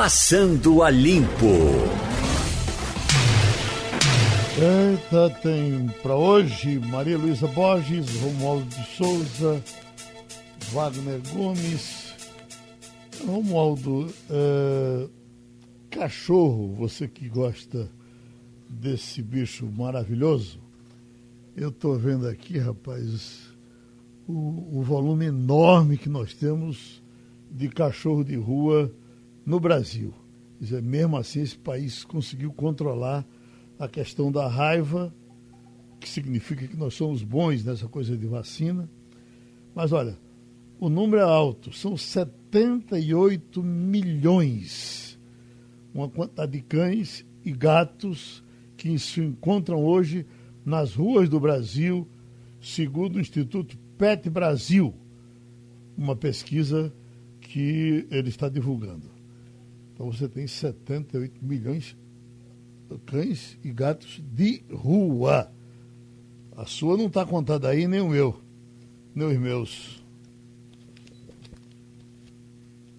Passando a Limpo. Eita, tem para hoje Maria Luísa Borges, Romualdo de Souza, Wagner Gomes. Romualdo, é, cachorro, você que gosta desse bicho maravilhoso, eu estou vendo aqui, rapaz, o, o volume enorme que nós temos de cachorro de rua no Brasil. Dizer, mesmo assim, esse país conseguiu controlar a questão da raiva, que significa que nós somos bons nessa coisa de vacina. Mas olha, o número é alto, são 78 milhões, uma quantidade de cães e gatos que se encontram hoje nas ruas do Brasil, segundo o Instituto Pet Brasil, uma pesquisa que ele está divulgando. Então você tem 78 milhões de cães e gatos de rua. A sua não está contada aí, nem o meu, nem os meus.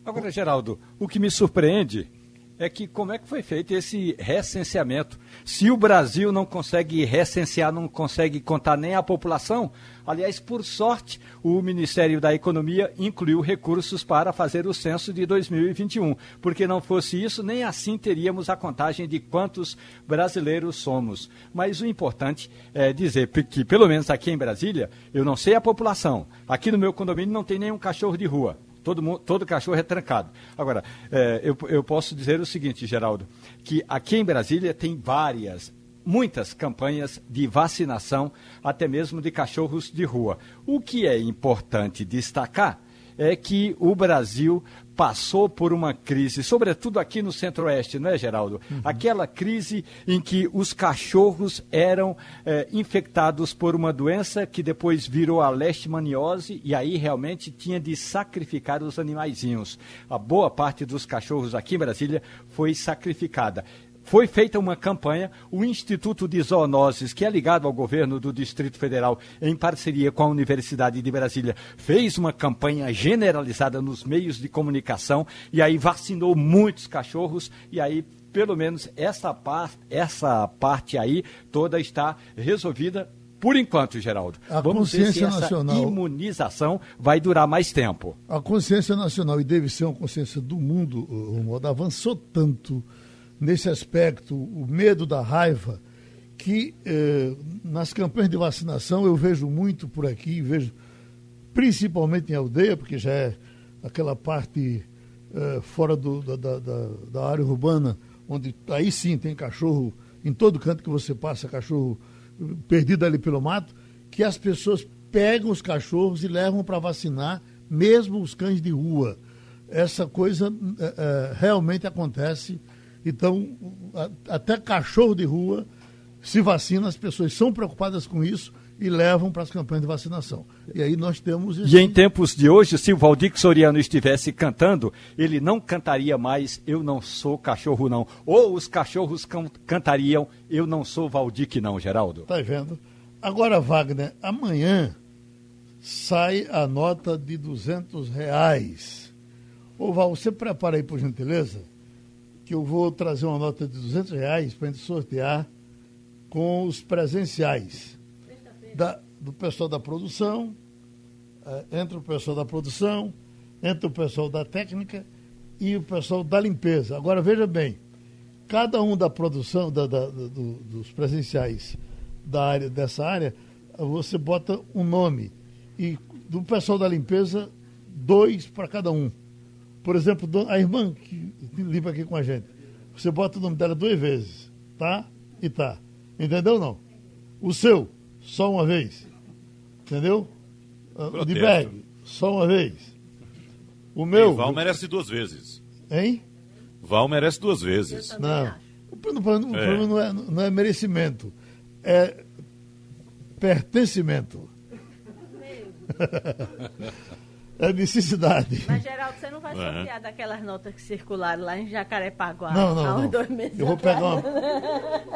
Agora, Geraldo, o que me surpreende é que como é que foi feito esse recenseamento? Se o Brasil não consegue recensear, não consegue contar nem a população, aliás, por sorte, o Ministério da Economia incluiu recursos para fazer o censo de 2021, porque não fosse isso, nem assim teríamos a contagem de quantos brasileiros somos. Mas o importante é dizer que, pelo menos aqui em Brasília, eu não sei a população. Aqui no meu condomínio não tem nenhum cachorro de rua. Todo, mundo, todo cachorro é trancado. Agora, é, eu, eu posso dizer o seguinte, Geraldo, que aqui em Brasília tem várias, muitas campanhas de vacinação, até mesmo de cachorros de rua. O que é importante destacar é que o Brasil passou por uma crise, sobretudo aqui no Centro-Oeste, não é, Geraldo? Uhum. Aquela crise em que os cachorros eram é, infectados por uma doença que depois virou a leishmaniose e aí realmente tinha de sacrificar os animaizinhos. A boa parte dos cachorros aqui em Brasília foi sacrificada foi feita uma campanha, o Instituto de Zoonoses, que é ligado ao governo do Distrito Federal, em parceria com a Universidade de Brasília, fez uma campanha generalizada nos meios de comunicação e aí vacinou muitos cachorros e aí pelo menos essa parte, essa parte aí toda está resolvida por enquanto, Geraldo. A Vamos consciência ver se nacional, essa imunização vai durar mais tempo. A consciência nacional, e deve ser uma consciência do mundo, Romualdo, avançou tanto nesse aspecto, o medo da raiva, que eh, nas campanhas de vacinação eu vejo muito por aqui, vejo principalmente em aldeia, porque já é aquela parte eh, fora do, da, da, da, área urbana, onde aí sim tem cachorro, em todo canto que você passa, cachorro perdido ali pelo mato, que as pessoas pegam os cachorros e levam para vacinar, mesmo os cães de rua. Essa coisa eh, realmente acontece então, até cachorro de rua se vacina, as pessoas são preocupadas com isso e levam para as campanhas de vacinação. E aí nós temos. Esse... E em tempos de hoje, se o Valdir Soriano estivesse cantando, ele não cantaria mais Eu não sou cachorro, não. Ou os cachorros can cantariam Eu não sou Valdir, não, Geraldo. Tá vendo? Agora, Wagner, amanhã sai a nota de 200 reais. Ô, Val, você prepara aí, por gentileza? Que eu vou trazer uma nota de 200 reais para a gente sortear com os presenciais da, do pessoal da produção, entra o pessoal da produção, entra o pessoal da técnica e o pessoal da limpeza. Agora veja bem, cada um da produção, da, da, do, dos presenciais da área, dessa área, você bota um nome. E do pessoal da limpeza, dois para cada um. Por exemplo, a irmã que limpa aqui com a gente, você bota o nome dela duas vezes, tá? E tá. Entendeu não? O seu, só uma vez. Entendeu? Ah, o de bag, só uma vez. O meu. E Val merece duas vezes. Hein? Val merece duas vezes. Não. O problema, é. não, é, não é merecimento, é pertencimento. é necessidade. Mas, Geraldo, você não vai uhum. sortear daquelas notas que circularam lá em Jacarepaguá não, não, há uns não. dois meses Eu vou pegar uma.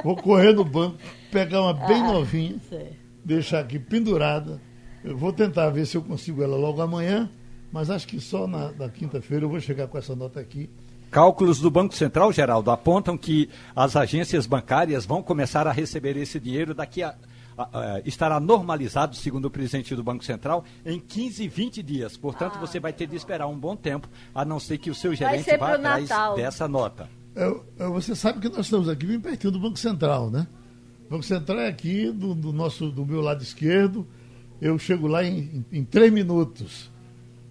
vou correr no banco, pegar uma bem ah, novinha, deixar aqui pendurada. Eu vou tentar ver se eu consigo ela logo amanhã, mas acho que só na, na quinta-feira eu vou chegar com essa nota aqui Cálculos do Banco Central, Geraldo, apontam que as agências bancárias vão começar a receber esse dinheiro daqui a, estará normalizado, segundo o presidente do Banco Central, em 15, 20 dias. Portanto, ah. você vai ter de esperar um bom tempo, a não ser que o seu gerente vá atrás Natal. dessa nota. É, você sabe que nós estamos aqui bem pertinho do Banco Central, né? O Banco Central é aqui do, do nosso, do meu lado esquerdo. Eu chego lá em, em, em três minutos.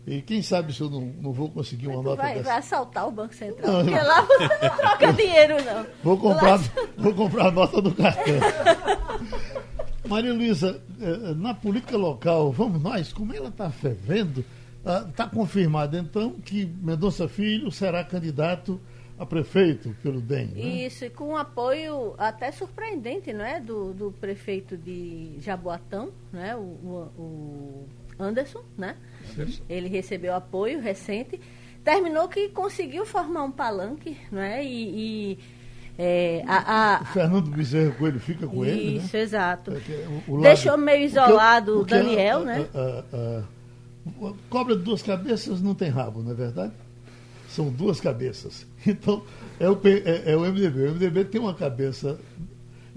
E quem sabe se eu não, não vou conseguir uma nota vai, dessa. vai assaltar o Banco Central, não, porque lá você não troca dinheiro, não. Vou comprar, lá... vou comprar a nota do cartão. Maria Luísa, eh, eh, na política local, vamos nós, como ela está fervendo, está ah, confirmado então que Mendonça Filho será candidato a prefeito pelo DEM. Né? Isso, e com apoio até surpreendente, não é? Do, do prefeito de Jaboatão, né? o, o Anderson, né? Ele recebeu apoio recente. Terminou que conseguiu formar um palanque, não é? E, e é, a, a, o Fernando Bezerra Coelho fica com isso, ele, né? Isso, exato. É, o, o Deixou meio isolado o Daniel, a, né? A, cobra de duas cabeças não tem rabo, não é verdade? São duas cabeças. Então, é o, é, é o MDB. O MDB tem uma cabeça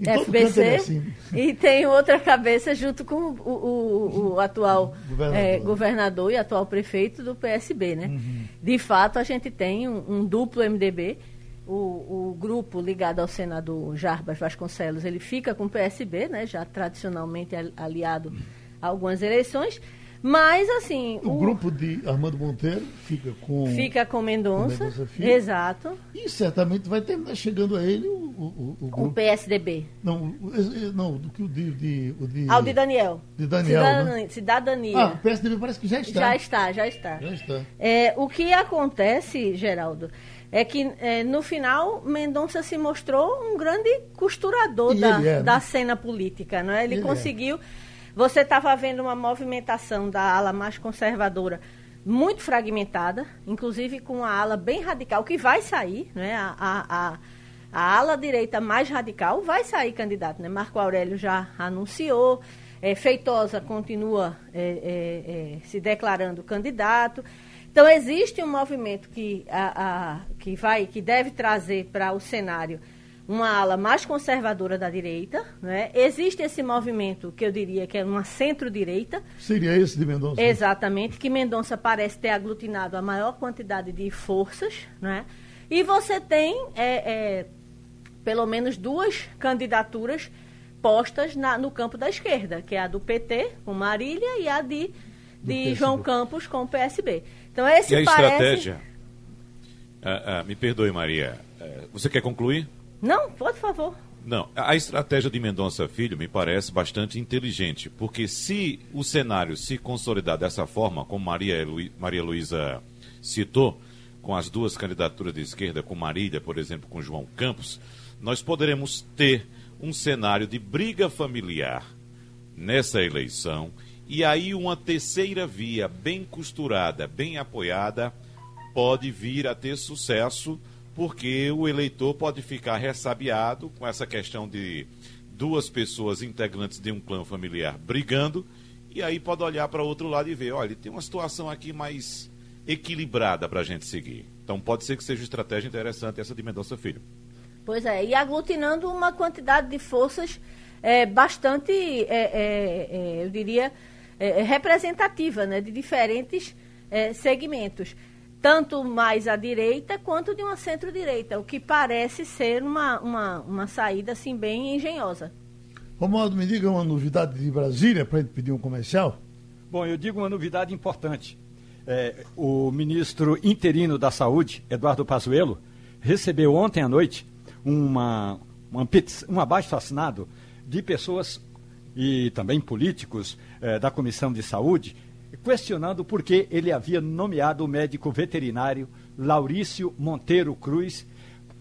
FBC é assim. e tem outra cabeça junto com o, o, o atual governador. É, governador. e atual prefeito do PSB, né? Uhum. De fato, a gente tem um, um duplo MDB. O, o, grupo ligado ao senador Jarbas Vasconcelos, ele fica com o PSB, né? Já tradicionalmente aliado a algumas eleições. Mas, assim. O, o, grupo de Armando Monteiro fica com. Fica com Mendonça. Exato. E certamente vai terminar chegando a ele o, o, o, o PSDB. Não, não, do que o de, de, o de. Ah, o de Daniel. De Daniel. Cidadania. Né? Cidadania. Ah, o PSDB parece que já está. Já está, já está. Já está. É, o que acontece, Geraldo, é que é, no final Mendonça se mostrou um grande costurador da, é, né? da cena política. Não é? Ele, ele é. conseguiu. Você estava vendo uma movimentação da ala mais conservadora muito fragmentada, inclusive com a ala bem radical, que vai sair, né? a, a, a, a ala direita mais radical vai sair candidato. Né? Marco Aurélio já anunciou, é, Feitosa continua é, é, é se declarando candidato. Então existe um movimento que, a, a, que, vai, que deve trazer para o cenário uma ala mais conservadora da direita. Né? Existe esse movimento que eu diria que é uma centro-direita. Seria esse de Mendonça? Exatamente, que Mendonça parece ter aglutinado a maior quantidade de forças. Né? E você tem é, é, pelo menos duas candidaturas postas na, no campo da esquerda, que é a do PT, com Marília, e a de, de João Campos, com o PSB. Então, esse e a parece... estratégia? Ah, ah, me perdoe, Maria. É, você quer concluir? Não, por favor. Não, a estratégia de Mendonça Filho me parece bastante inteligente, porque se o cenário se consolidar dessa forma, como Maria, Lu... Maria Luísa citou, com as duas candidaturas de esquerda, com Marília, por exemplo, com João Campos, nós poderemos ter um cenário de briga familiar nessa eleição e aí uma terceira via bem costurada, bem apoiada, pode vir a ter sucesso porque o eleitor pode ficar ressabiado com essa questão de duas pessoas integrantes de um clã familiar brigando, e aí pode olhar para outro lado e ver, olha, tem uma situação aqui mais equilibrada para a gente seguir. Então pode ser que seja uma estratégia interessante essa de Mendonça Filho. Pois é, e aglutinando uma quantidade de forças é, bastante, é, é, é eu diria, é, representativa, né, de diferentes é, segmentos tanto mais à direita quanto de uma centro-direita, o que parece ser uma, uma, uma saída assim bem engenhosa. Romualdo, me diga uma novidade de Brasília para gente pedir um comercial. Bom, eu digo uma novidade importante. É, o ministro interino da Saúde, Eduardo Pazuello, recebeu ontem à noite uma, uma um abaixo assinado de pessoas e também políticos é, da Comissão de Saúde questionando por que ele havia nomeado o médico veterinário Laurício Monteiro Cruz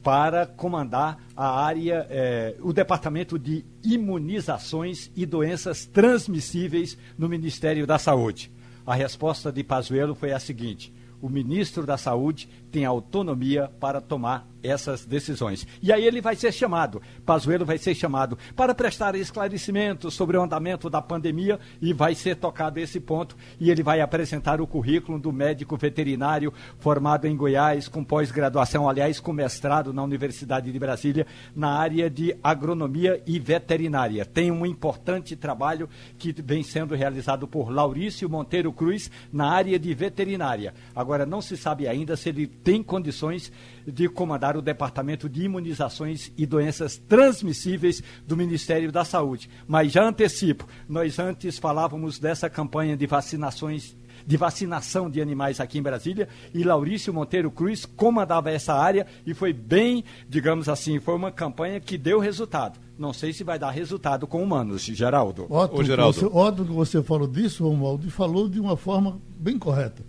para comandar a área, eh, o departamento de imunizações e doenças transmissíveis no Ministério da Saúde. A resposta de Pazuello foi a seguinte: o ministro da Saúde tem autonomia para tomar essas decisões. E aí ele vai ser chamado, Pazuello vai ser chamado para prestar esclarecimentos sobre o andamento da pandemia e vai ser tocado esse ponto e ele vai apresentar o currículo do médico veterinário formado em Goiás com pós-graduação, aliás, com mestrado na Universidade de Brasília na área de agronomia e veterinária. Tem um importante trabalho que vem sendo realizado por Laurício Monteiro Cruz na área de veterinária. Agora não se sabe ainda se ele tem condições de comandar o Departamento de Imunizações e Doenças Transmissíveis do Ministério da Saúde. Mas já antecipo, nós antes falávamos dessa campanha de vacinações de vacinação de animais aqui em Brasília e Laurício Monteiro Cruz comandava essa área e foi bem, digamos assim, foi uma campanha que deu resultado. Não sei se vai dar resultado com humanos, Geraldo. Ótimo, Ô, Geraldo. Você, ótimo que você falou disso, Romualdo, e falou de uma forma bem correta.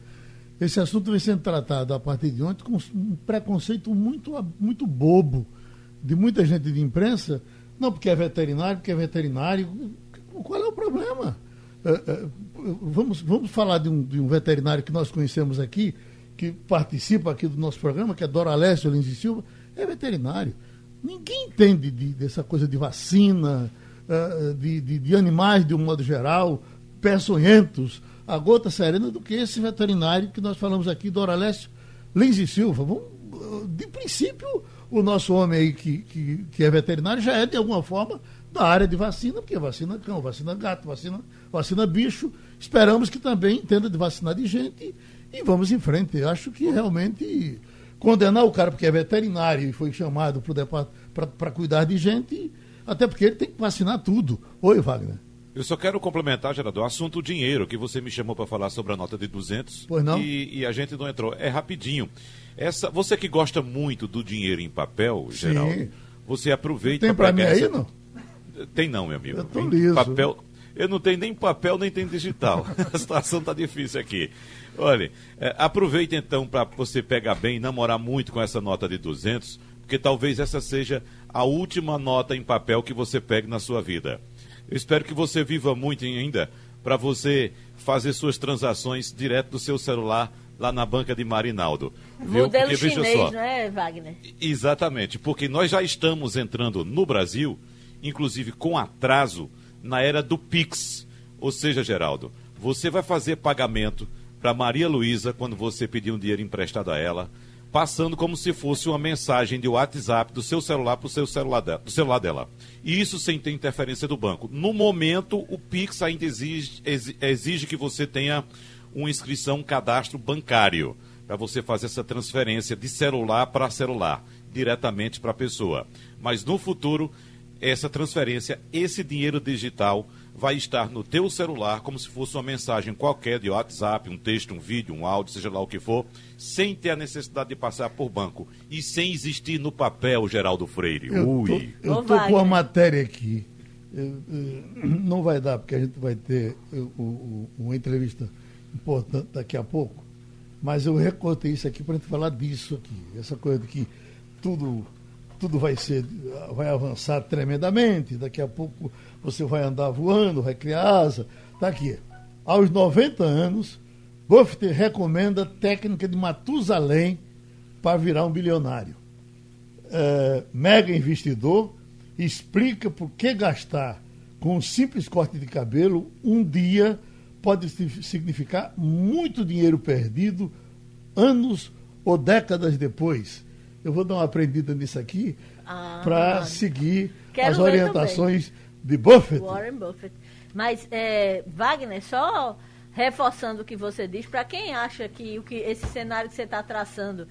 Esse assunto vem sendo tratado a partir de ontem com um preconceito muito, muito bobo de muita gente de imprensa. Não, porque é veterinário, porque é veterinário. Qual é o problema? É, é, vamos, vamos falar de um, de um, veterinário que nós conhecemos aqui, que participa aqui do nosso programa, que é Dora Alessio Lins e Silva, é veterinário. Ninguém entende de, dessa coisa de vacina, é, de, de, de animais de um modo geral, peçonhentos a gota serena do que esse veterinário que nós falamos aqui, Doralécio Lins e Silva. Vamos, de princípio, o nosso homem aí que, que, que é veterinário já é, de alguma forma, da área de vacina, porque vacina cão, vacina gato, vacina, vacina bicho. Esperamos que também entenda de vacinar de gente e vamos em frente. Eu acho que realmente condenar o cara porque é veterinário e foi chamado para cuidar de gente, até porque ele tem que vacinar tudo. Oi, Wagner. Eu só quero complementar, Gerador, o assunto dinheiro, que você me chamou para falar sobre a nota de 200. Pois não? E, e, a gente não entrou. É rapidinho. Essa, você que gosta muito do dinheiro em papel, Sim. Geraldo, você aproveita... Tem para mim aí, não? Tem não, meu amigo. Eu tô liso. Papel... Eu não tenho nem papel, nem tenho digital. a situação está difícil aqui. Olha, é, aproveita então para você pegar bem e namorar muito com essa nota de 200, porque talvez essa seja a última nota em papel que você pegue na sua vida. Eu espero que você viva muito ainda para você fazer suas transações direto do seu celular lá na banca de Marinaldo. Viu? Modelo porque, chinês, só, não é, Wagner? Exatamente, porque nós já estamos entrando no Brasil, inclusive com atraso, na era do Pix. Ou seja, Geraldo, você vai fazer pagamento para Maria Luísa quando você pedir um dinheiro emprestado a ela passando como se fosse uma mensagem de WhatsApp do seu celular para o seu celular, de, do celular dela. E isso sem ter interferência do banco. No momento, o Pix ainda exige, exige que você tenha uma inscrição, um cadastro bancário, para você fazer essa transferência de celular para celular, diretamente para a pessoa. Mas no futuro, essa transferência, esse dinheiro digital vai estar no teu celular como se fosse uma mensagem qualquer de WhatsApp, um texto, um vídeo, um áudio, seja lá o que for, sem ter a necessidade de passar por banco e sem existir no papel, Geraldo Freire. Eu Ui. Tô, eu estou com a matéria aqui. Eu, eu, não vai dar, porque a gente vai ter uma entrevista importante daqui a pouco, mas eu recortei isso aqui para a gente falar disso aqui. Essa coisa de que tudo tudo vai ser, vai avançar tremendamente, daqui a pouco você vai andar voando, vai criar asa. Está aqui. Aos 90 anos, Buffett recomenda técnica de Matusalém para virar um bilionário. É, mega investidor explica por que gastar com um simples corte de cabelo um dia pode significar muito dinheiro perdido anos ou décadas depois. Eu vou dar uma aprendida nisso aqui ah, para seguir as orientações de Buffett. Warren Buffett. Mas, é, Wagner, só reforçando o que você diz, para quem acha que, o que esse cenário que você está traçando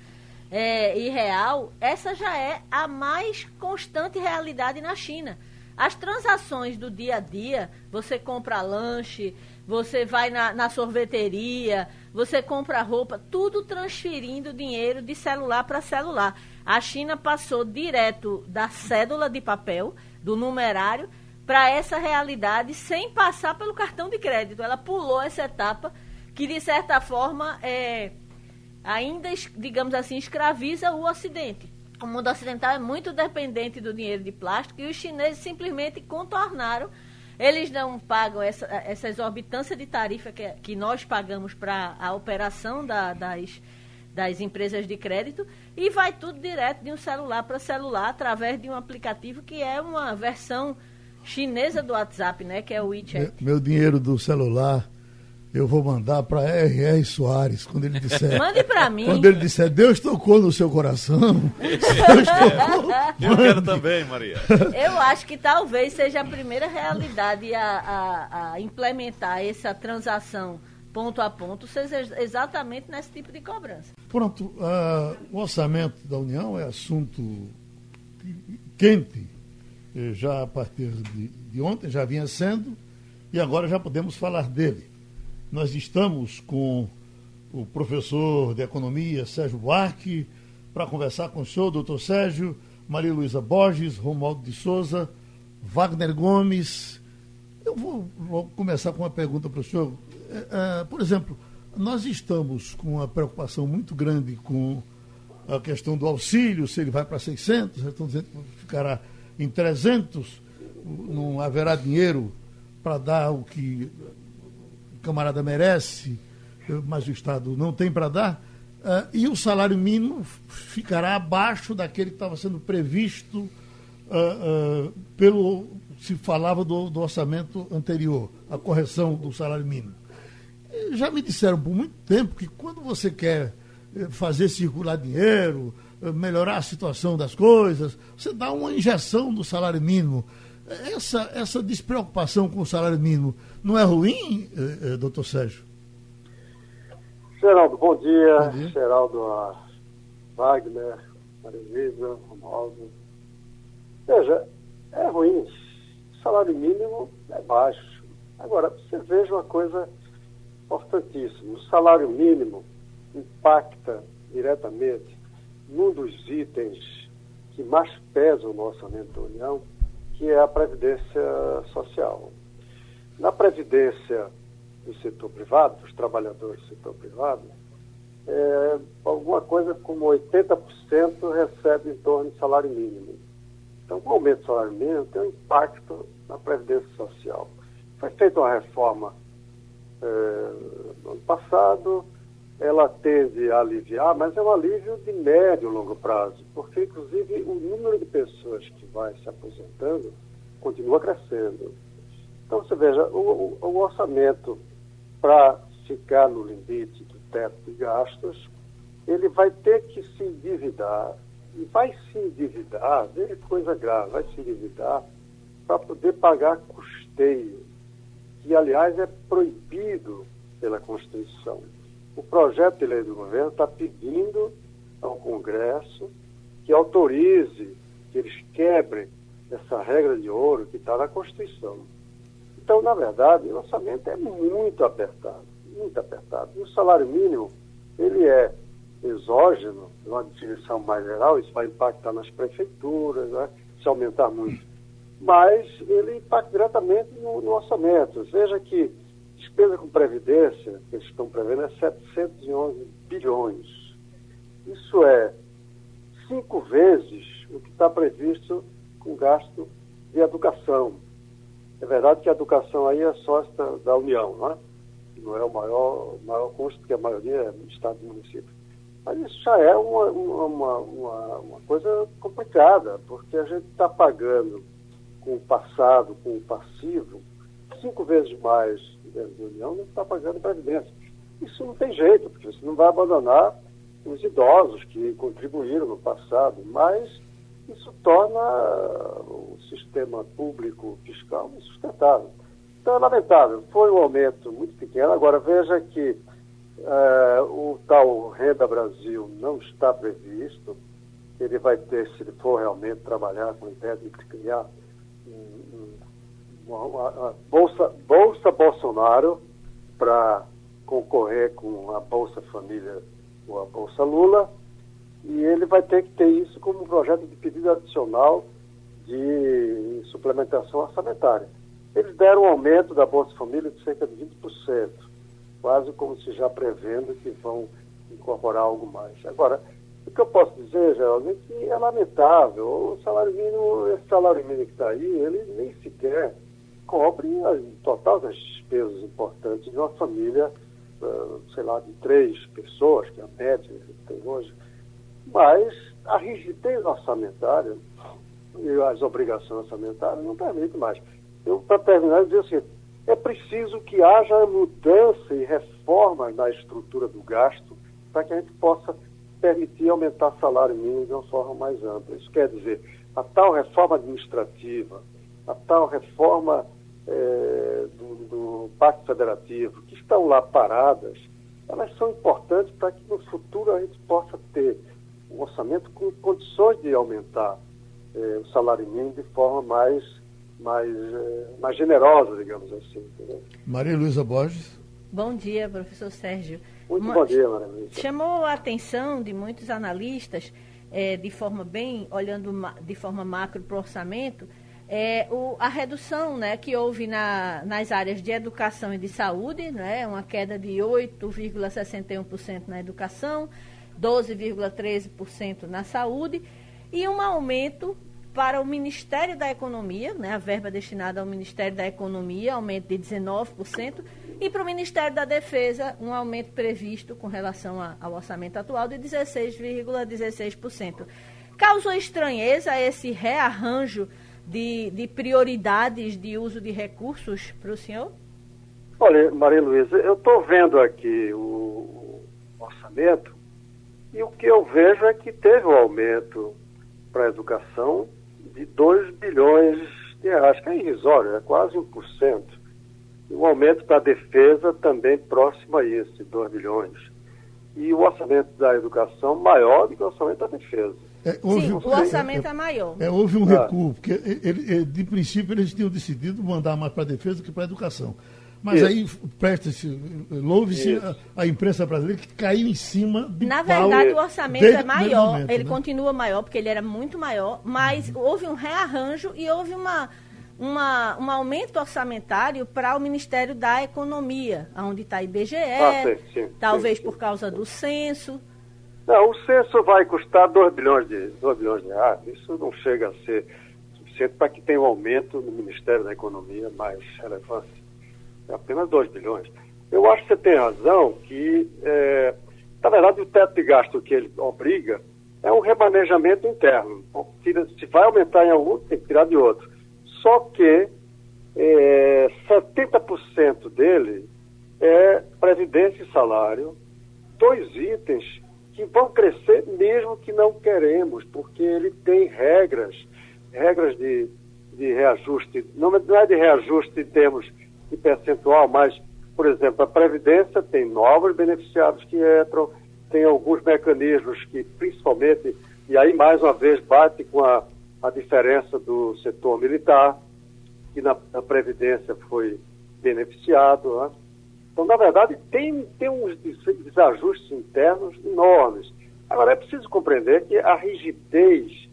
é irreal, essa já é a mais constante realidade na China. As transações do dia a dia, você compra lanche, você vai na, na sorveteria, você compra roupa, tudo transferindo dinheiro de celular para celular. A China passou direto da cédula de papel, do numerário, para essa realidade sem passar pelo cartão de crédito. Ela pulou essa etapa que, de certa forma, é, ainda, digamos assim, escraviza o Ocidente. O mundo ocidental é muito dependente do dinheiro de plástico e os chineses simplesmente contornaram eles não pagam essa, essa exorbitância de tarifa que, que nós pagamos para a operação da, das, das empresas de crédito e vai tudo direto de um celular para celular através de um aplicativo que é uma versão chinesa do WhatsApp, né, que é o WeChat. Meu, meu dinheiro do celular eu vou mandar para R.R. Soares, quando ele disser. Mande para mim. Quando ele disser, Deus tocou no seu coração. Deus tocou. Eu quero também, Maria. Eu acho que talvez seja a primeira realidade a, a, a implementar essa transação ponto a ponto, seja exatamente nesse tipo de cobrança. Pronto, uh, o orçamento da União é assunto quente, eh, já a partir de, de ontem, já vinha sendo, e agora já podemos falar dele. Nós estamos com o professor de economia Sérgio Buarque para conversar com o senhor, doutor Sérgio, Maria Luísa Borges, Romualdo de Souza, Wagner Gomes. Eu vou, vou começar com uma pergunta para o senhor. É, é, por exemplo, nós estamos com uma preocupação muito grande com a questão do auxílio, se ele vai para 600, já estão dizendo que ficará em 300, não haverá dinheiro para dar o que camarada merece, mas o Estado não tem para dar, uh, e o salário mínimo ficará abaixo daquele que estava sendo previsto uh, uh, pelo se falava do, do orçamento anterior, a correção do salário mínimo já me disseram por muito tempo que quando você quer fazer circular dinheiro, melhorar a situação das coisas, você dá uma injeção do salário mínimo. Essa, essa despreocupação com o salário mínimo não é ruim, eh, doutor Sérgio? Geraldo, bom dia. Bom dia. Geraldo Wagner, Maria Luísa, Romualdo. Veja, é ruim. O salário mínimo é baixo. Agora, você veja uma coisa importantíssimo. O salário mínimo impacta diretamente num dos itens que mais pesam no orçamento da União, que é a Previdência Social. Na Previdência do setor privado, dos trabalhadores do setor privado, é, alguma coisa como 80% recebe em torno de salário mínimo. Então, o aumento do salário mínimo tem um impacto na Previdência Social. Foi feita uma reforma é, no ano passado, ela tende a aliviar, mas é um alívio de médio e longo prazo, porque, inclusive, o número de pessoas que vai se aposentando continua crescendo. Então, você veja, o, o orçamento para ficar no limite do teto de gastos, ele vai ter que se endividar, e vai se endividar, veja coisa grave, vai se endividar para poder pagar custeio que, aliás, é proibido pela Constituição. O projeto de lei do governo está pedindo ao Congresso que autorize que eles quebrem essa regra de ouro que está na Constituição. Então, na verdade, o orçamento é muito apertado, muito apertado. E o salário mínimo, ele é exógeno, numa definição mais geral, isso vai impactar nas prefeituras, né? se aumentar muito mas ele impacta diretamente no, no orçamento. Veja que despesa com previdência, que eles estão prevendo, é 711 bilhões. Isso é cinco vezes o que está previsto com gasto de educação. É verdade que a educação aí é sócia da União, não é? Não é o maior, maior custo, porque a maioria é do Estado e município. Mas isso já é uma, uma, uma, uma coisa complicada, porque a gente está pagando com o passado, com o passivo, cinco vezes mais da União não está pagando previdência. Isso não tem jeito, porque você não vai abandonar os idosos que contribuíram no passado, mas isso torna o sistema público fiscal insustentável. Então é lamentável, foi um aumento muito pequeno. Agora veja que uh, o tal Renda Brasil não está previsto. Ele vai ter, se ele for realmente trabalhar com a ideia de criar uma, uma, Bolsa, Bolsa Bolsonaro para concorrer com a Bolsa Família ou a Bolsa Lula, e ele vai ter que ter isso como projeto de pedido adicional de suplementação orçamentária. Eles deram um aumento da Bolsa Família de cerca de 20%, quase como se já prevendo que vão incorporar algo mais. Agora, o que eu posso dizer, Geraldo, é que é lamentável. O salário mínimo, esse salário mínimo que está aí, ele nem sequer cobre o total das despesas importantes de uma família sei lá, de três pessoas, que é a média que tem hoje, mas a rigidez orçamentária e as obrigações orçamentárias não permitem mais. Eu, para terminar, eu dizer assim, é preciso que haja mudança e reforma na estrutura do gasto para que a gente possa permitir aumentar salário mínimo de uma forma mais ampla. Isso quer dizer, a tal reforma administrativa, a tal reforma é, do, do Pacto Federativo, que estão lá paradas, elas são importantes para que no futuro a gente possa ter um orçamento com condições de aumentar é, o salário mínimo de forma mais, mais, é, mais generosa, digamos assim. Entendeu? Maria Luísa Borges. Bom dia, professor Sérgio. Muito Uma, bom dia, Maria Luísa. Chamou a atenção de muitos analistas, é, de forma bem, olhando de forma macro para o orçamento, é, o, a redução né, que houve na, nas áreas de educação e de saúde, né, uma queda de 8,61% na educação, 12,13% na saúde, e um aumento para o Ministério da Economia, né, a verba destinada ao Ministério da Economia, aumento de 19%, e para o Ministério da Defesa, um aumento previsto com relação a, ao orçamento atual de 16,16%. ,16%. Causou estranheza esse rearranjo de, de prioridades de uso de recursos para o senhor? Olha, Maria Luísa, eu estou vendo aqui o orçamento e o que eu vejo é que teve um aumento para a educação de 2 bilhões de reais, que é irrisório, é quase 1%. E um aumento para a defesa também próximo a isso, de 2 bilhões. E o orçamento da educação maior do que o orçamento da defesa. É, houve, Sim, o orçamento é, é, maior. É, houve um ah. recuo, porque ele, de princípio eles tinham decidido mandar mais para a defesa do que para a educação. Mas Isso. aí presta-se, louve-se a, a, imprensa brasileira que caiu em cima do Na verdade, o orçamento é maior, momento, ele né? continua maior, porque ele era muito maior, mas uhum. houve um rearranjo e houve uma, uma, um aumento orçamentário para o Ministério da Economia, onde está IBGE, ah, sim, sim, talvez sim, por causa do censo. Não, o censo vai custar 2 bilhões, de, 2 bilhões de reais. Isso não chega a ser suficiente para que tenha um aumento no Ministério da Economia mais relevante. É apenas 2 bilhões. Eu acho que você tem razão que, é, na verdade, o teto de gasto que ele obriga é um remanejamento interno. Se vai aumentar em algum, tem que tirar de outro. Só que é, 70% dele é previdência e salário, dois itens que vão crescer mesmo que não queremos, porque ele tem regras, regras de, de reajuste, não, é de reajuste em termos de percentual, mas, por exemplo, a Previdência tem novos beneficiados que entram, tem alguns mecanismos que, principalmente, e aí mais uma vez bate com a, a diferença do setor militar, que na, na Previdência foi beneficiado, né? Então, na verdade, tem, tem uns desajustes internos enormes. Agora, é preciso compreender que a rigidez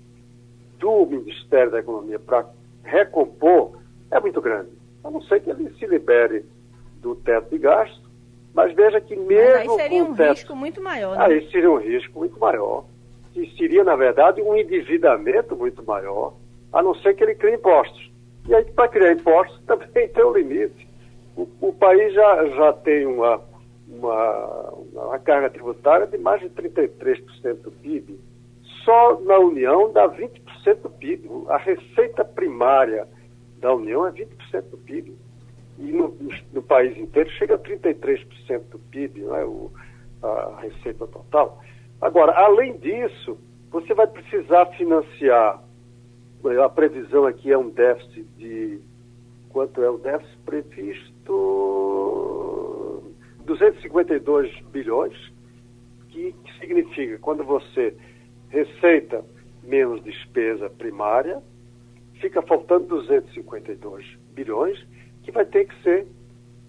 do Ministério da Economia para recompor é muito grande. A não ser que ele se libere do teto de gasto, mas veja que mesmo. Mas aí seria um teto, risco muito maior, né? Aí seria um risco muito maior. E seria, na verdade, um endividamento muito maior, a não ser que ele crie impostos. E aí, para criar impostos, também tem um limite. O, o país já, já tem uma, uma, uma carga tributária de mais de 33% do PIB. Só na União dá 20% do PIB. A receita primária da União é 20% do PIB. E no, no, país inteiro chega a 33% do PIB, não é? O, a receita total. Agora, além disso, você vai precisar financiar. A previsão aqui é um déficit de. Quanto é o déficit previsto? 252 bilhões, que, que significa quando você receita menos despesa primária, fica faltando 252 bilhões que vai ter que ser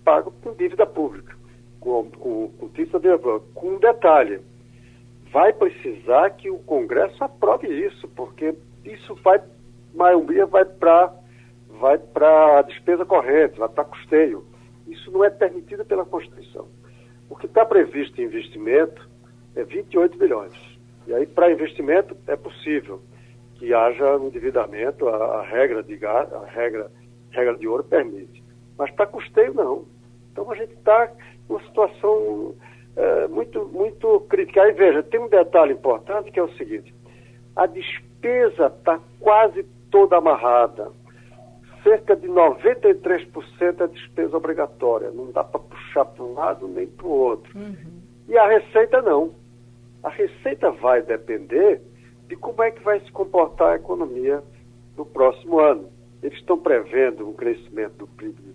pago com dívida pública, com, com, com título Com um detalhe, vai precisar que o Congresso aprove isso, porque isso vai, maioria vai para vai para a despesa corrente, vai para custeio. Isso não é permitido pela Constituição. O que está previsto em investimento é 28 bilhões. E aí, para investimento, é possível que haja um endividamento, a, a regra de a regra, regra de ouro permite. Mas para custeio, não. Então a gente está numa situação é, muito, muito crítica. Aí veja, tem um detalhe importante que é o seguinte: a despesa está quase toda amarrada. Cerca de 93% é despesa obrigatória. Não dá para puxar para um lado nem para o outro. Uhum. E a receita não. A receita vai depender de como é que vai se comportar a economia no próximo ano. Eles estão prevendo um crescimento do PIB de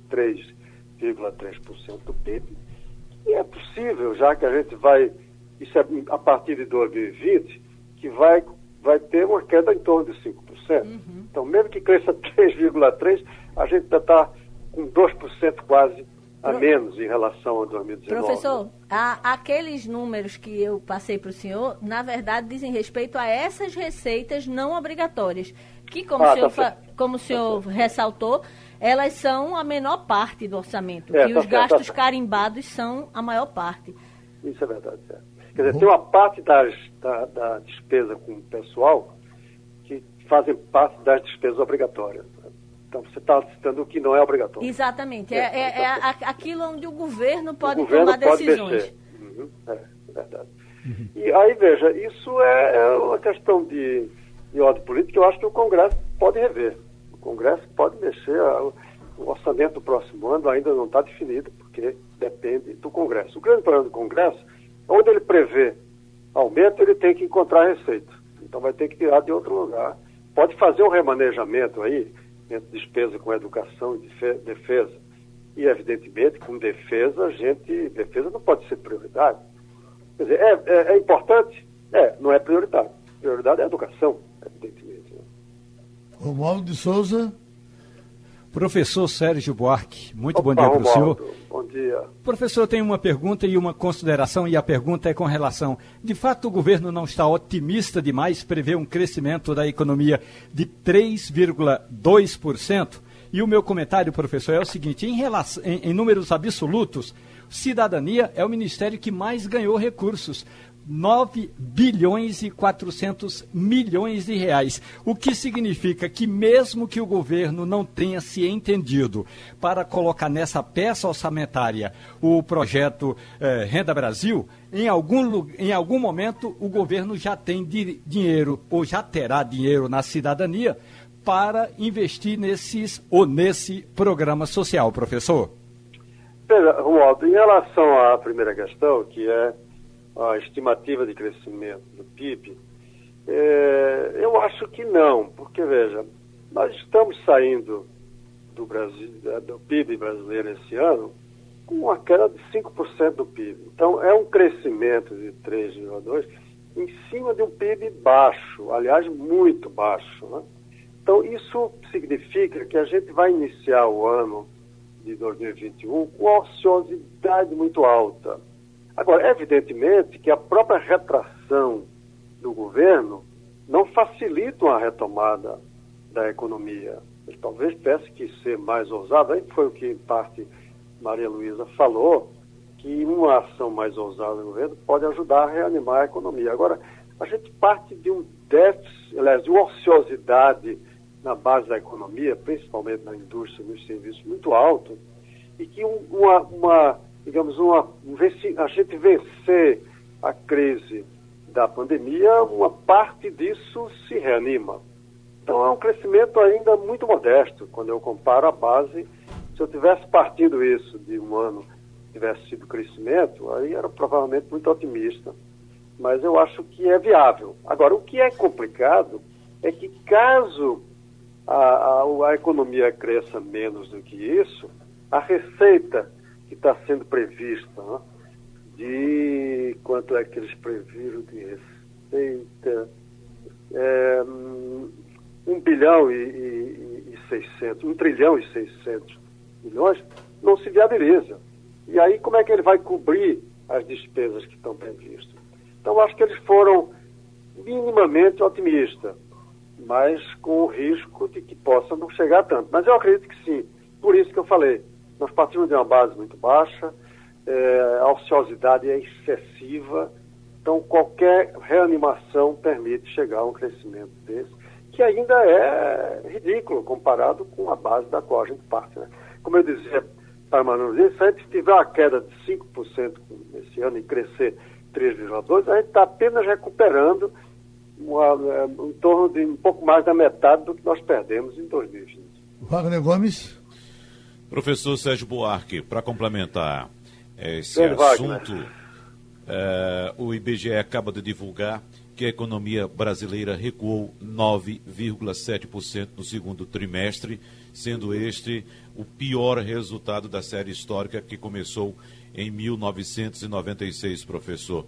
3,3% do PIB. E é possível, já que a gente vai, isso é a partir de 2020, que vai, vai ter uma queda em torno de 5%. Uhum. Então, mesmo que cresça 3,3%, a gente ainda está com 2% quase a menos em relação a 2019. Professor, a, aqueles números que eu passei para o senhor, na verdade, dizem respeito a essas receitas não obrigatórias, que, como ah, o senhor, tá como o senhor tá ressaltou, elas são a menor parte do orçamento, é, e tá os gastos tá carimbados são a maior parte. Isso é verdade. É. Quer dizer, tem uma parte das, da, da despesa com o pessoal que fazem parte das despesas obrigatórias. Então, você está citando o que não é obrigatório. Exatamente. É, é, é, é aquilo onde o governo pode o governo tomar pode decisões. Uhum, é, é, verdade. Uhum. E aí, veja, isso é, é, uma questão de, de ordem política eu acho que o Congresso pode rever. O Congresso pode mexer. A, o orçamento do próximo ano ainda não está definido, porque depende do Congresso. O grande problema do Congresso, onde ele prevê aumento, ele tem que encontrar receita. Então vai ter que tirar de outro lugar. Pode fazer um remanejamento aí, entre despesa com educação e defesa. E, evidentemente, com defesa, a gente. Defesa não pode ser prioridade. Quer dizer, é, é, é importante? É, não é prioridade. Prioridade é a educação, evidentemente. Né? Romualdo de Souza. Professor Sérgio Buarque, muito Opa, bom dia para o senhor. Bom dia. Professor, eu tenho uma pergunta e uma consideração, e a pergunta é com relação. De fato, o governo não está otimista demais, prevê um crescimento da economia de 3,2%? E o meu comentário, professor, é o seguinte: em, relação, em, em números absolutos, cidadania é o ministério que mais ganhou recursos. 9 bilhões e 400 milhões de reais. O que significa que, mesmo que o governo não tenha se entendido para colocar nessa peça orçamentária o projeto eh, Renda Brasil, em algum, em algum momento o governo já tem dinheiro ou já terá dinheiro na cidadania para investir nesses ou nesse programa social, professor? Veja, Romualdo, em relação à primeira questão, que é a estimativa de crescimento do PIB, é, eu acho que não, porque veja, nós estamos saindo do, Brasil, do PIB brasileiro esse ano com uma queda de 5% do PIB. Então é um crescimento de 3,2% em cima de um PIB baixo, aliás, muito baixo. Né? Então isso significa que a gente vai iniciar o ano de 2021 com uma ociosidade muito alta. Agora, evidentemente que a própria retração do governo não facilita uma retomada da economia. Ele talvez tivesse que ser mais ousado, aí foi o que, em parte, Maria Luísa falou, que uma ação mais ousada do governo pode ajudar a reanimar a economia. Agora, a gente parte de um déficit, aliás, de uma ociosidade na base da economia, principalmente na indústria e nos serviços, muito alto, e que uma, uma digamos, uma, a gente vencer a crise da pandemia, uma parte disso se reanima. Então é um crescimento ainda muito modesto, quando eu comparo a base. Se eu tivesse partido isso de um ano, tivesse sido crescimento, aí era provavelmente muito otimista. Mas eu acho que é viável. Agora, o que é complicado é que caso a, a, a economia cresça menos do que isso, a receita que está sendo prevista, né? de quanto é que eles previram de receita, é, um bilhão e, e, e 600, um trilhão e 600 milhões, não se viabiliza. E aí como é que ele vai cobrir as despesas que estão previstas? Então acho que eles foram minimamente otimistas, mas com o risco de que possa não chegar tanto. Mas eu acredito que sim. Por isso que eu falei, nós partimos de uma base muito baixa, é, a ociosidade é excessiva, então qualquer reanimação permite chegar a um crescimento desse, que ainda é ridículo comparado com a base da qual a gente parte. Né? Como eu dizia, para manusear, se tiver uma queda de 5% nesse ano e crescer 3,2%, a gente está apenas recuperando uma, é, em torno de um pouco mais da metade do que nós perdemos em 2020. Wagner Gomes. Professor Sérgio Buarque, para complementar esse assunto, é, o IBGE acaba de divulgar que a economia brasileira recuou 9,7% no segundo trimestre, sendo este o pior resultado da série histórica que começou em 1996, professor.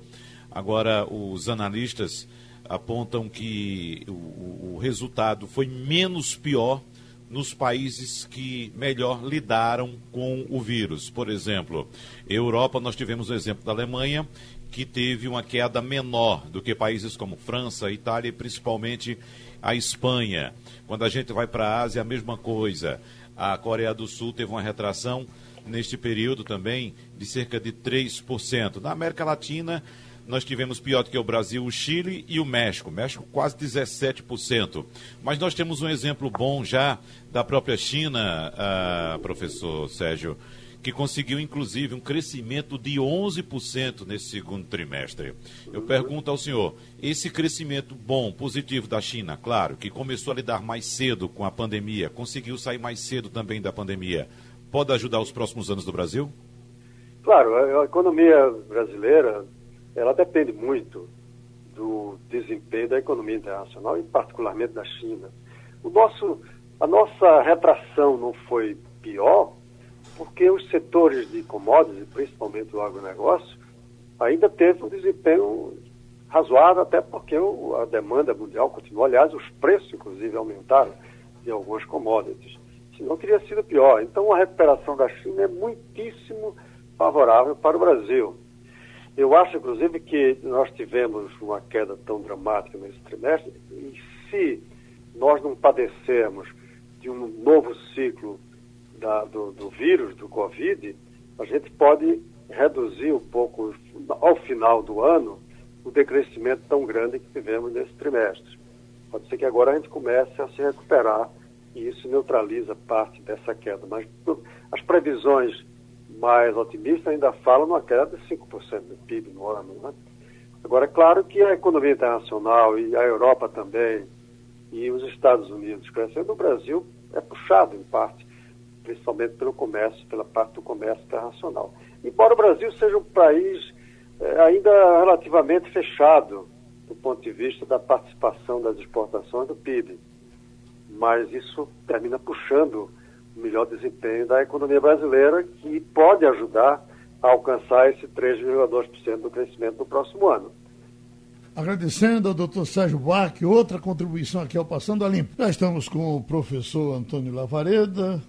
Agora, os analistas apontam que o, o resultado foi menos pior nos países que melhor lidaram com o vírus. Por exemplo, Europa, nós tivemos o exemplo da Alemanha, que teve uma queda menor do que países como França, Itália e principalmente a Espanha. Quando a gente vai para a Ásia, a mesma coisa. A Coreia do Sul teve uma retração neste período também de cerca de 3%. Na América Latina, nós tivemos pior do que o Brasil, o Chile e o México. México quase 17%. Mas nós temos um exemplo bom já da própria China, uh, professor Sérgio, que conseguiu inclusive um crescimento de 11% nesse segundo trimestre. Eu pergunto ao senhor, esse crescimento bom, positivo da China, claro, que começou a lidar mais cedo com a pandemia, conseguiu sair mais cedo também da pandemia, pode ajudar os próximos anos do Brasil? Claro, a economia brasileira, ela depende muito do desempenho da economia internacional e particularmente da China. O nosso, a nossa retração não foi pior porque os setores de commodities, principalmente o agronegócio, ainda teve um desempenho razoável, até porque a demanda mundial continua. Aliás, os preços, inclusive, aumentaram de algumas commodities. Senão teria sido pior. Então, a recuperação da China é muitíssimo favorável para o Brasil. Eu acho, inclusive, que nós tivemos uma queda tão dramática nesse trimestre, e se nós não padecermos de um novo ciclo da, do, do vírus, do Covid, a gente pode reduzir um pouco, ao final do ano, o decrescimento tão grande que tivemos nesse trimestre. Pode ser que agora a gente comece a se recuperar e isso neutraliza parte dessa queda. Mas as previsões mais otimistas ainda falam numa queda de 5% do PIB no ano. Né? Agora, é claro que a economia internacional e a Europa também, e os Estados Unidos crescendo, o Brasil é puxado em parte principalmente pelo comércio, pela parte do comércio internacional. Embora o Brasil seja um país é, ainda relativamente fechado do ponto de vista da participação das exportações do PIB, mas isso termina puxando melhor desempenho da economia brasileira, que pode ajudar a alcançar esse 3,2% do crescimento no próximo ano. Agradecendo ao doutor Sérgio Buarque, outra contribuição aqui ao Passando a Limpo. Já estamos com o professor Antônio Lavareda,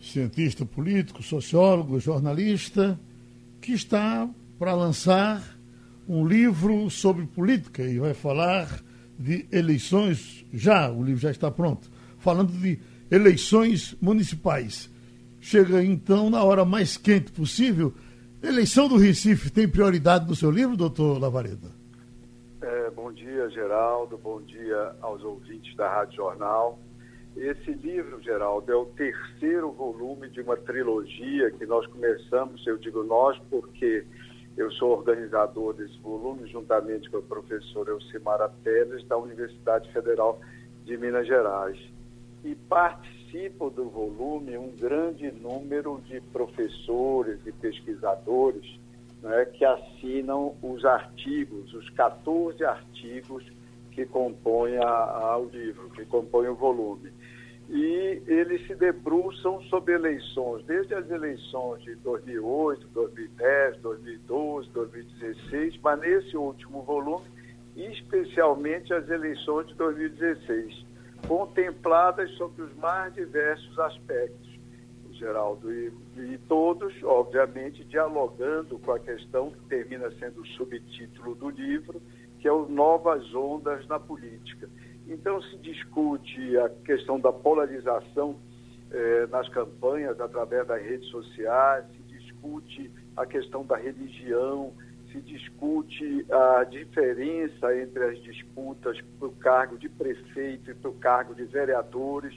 cientista político, sociólogo, jornalista, que está para lançar um livro sobre política e vai falar de eleições já, o livro já está pronto, falando de eleições municipais. Chega então na hora mais quente possível. Eleição do Recife tem prioridade no seu livro, doutor Lavareda? É, bom dia, Geraldo. Bom dia aos ouvintes da Rádio Jornal. Esse livro, Geraldo, é o terceiro volume de uma trilogia que nós começamos, eu digo nós porque eu sou organizador desse volume, juntamente com o professor Elcimara Pérez, da Universidade Federal de Minas Gerais. E participam do volume um grande número de professores e pesquisadores né, que assinam os artigos, os 14 artigos que compõem o livro, que compõem o volume. E eles se debruçam sobre eleições, desde as eleições de 2008, 2010, 2012, 2016, mas nesse último volume, especialmente as eleições de 2016, contempladas sobre os mais diversos aspectos, Geraldo, e, e todos, obviamente, dialogando com a questão que termina sendo o subtítulo do livro, que é o Novas Ondas na Política. Então, se discute a questão da polarização eh, nas campanhas através das redes sociais, se discute a questão da religião, se discute a diferença entre as disputas para o cargo de prefeito e para o cargo de vereadores,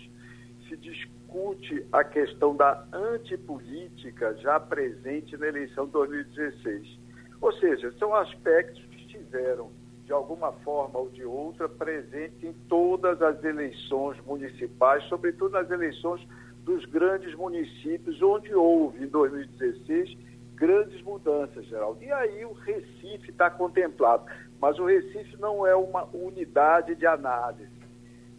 Recife discute a questão da antipolítica já presente na eleição de 2016. Ou seja, são aspectos que estiveram, de alguma forma ou de outra, presentes em todas as eleições municipais, sobretudo nas eleições dos grandes municípios, onde houve, em 2016, grandes mudanças, Geraldo. E aí o Recife está contemplado. Mas o Recife não é uma unidade de análise.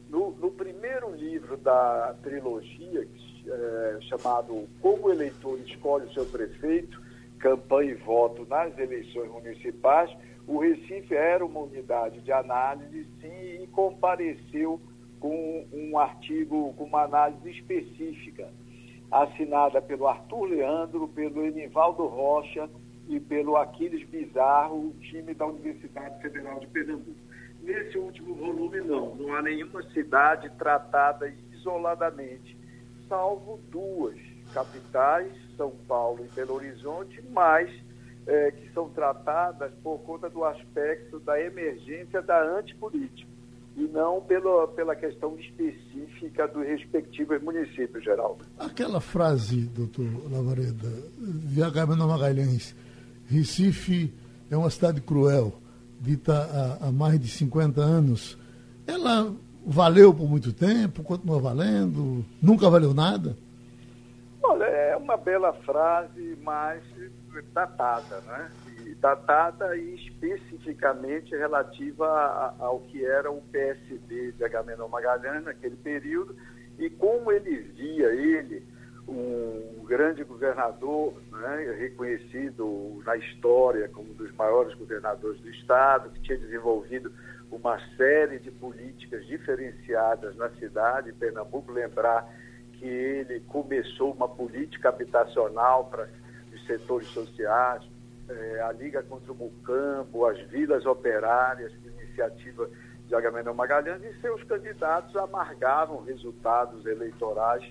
No, no primeiro livro da trilogia, é, chamado Como o Eleitor Escolhe o Seu Prefeito, Campanha e Voto nas Eleições Municipais, o Recife era uma unidade de análise, sim, e compareceu com um artigo, com uma análise específica, assinada pelo Arthur Leandro, pelo Enivaldo Rocha e pelo Aquiles Bizarro, o time da Universidade Federal de Pernambuco. Nesse último volume, não, não há nenhuma cidade tratada isoladamente, salvo duas capitais, São Paulo e Belo Horizonte, mas é, que são tratadas por conta do aspecto da emergência da antipolítica e não pela, pela questão específica dos respectivos municípios, Geraldo. Aquela frase, doutor Lavareda, VH Menor Magalhães, Recife é uma cidade cruel, dita há, há mais de 50 anos, ela valeu por muito tempo, continua valendo, nunca valeu nada? Olha, é uma bela frase, mas datada, né? Datada e especificamente relativa ao que era o PSD de Agamenon Magalhães naquele período e como ele via ele, um grande governador, né, reconhecido na história como um dos maiores governadores do Estado, que tinha desenvolvido uma série de políticas diferenciadas na cidade, em Pernambuco, lembrar que ele começou uma política habitacional para os setores sociais, é, a Liga contra o Mucambo, as Vilas Operárias, iniciativa de Agamenon Magalhães, e seus candidatos amargavam resultados eleitorais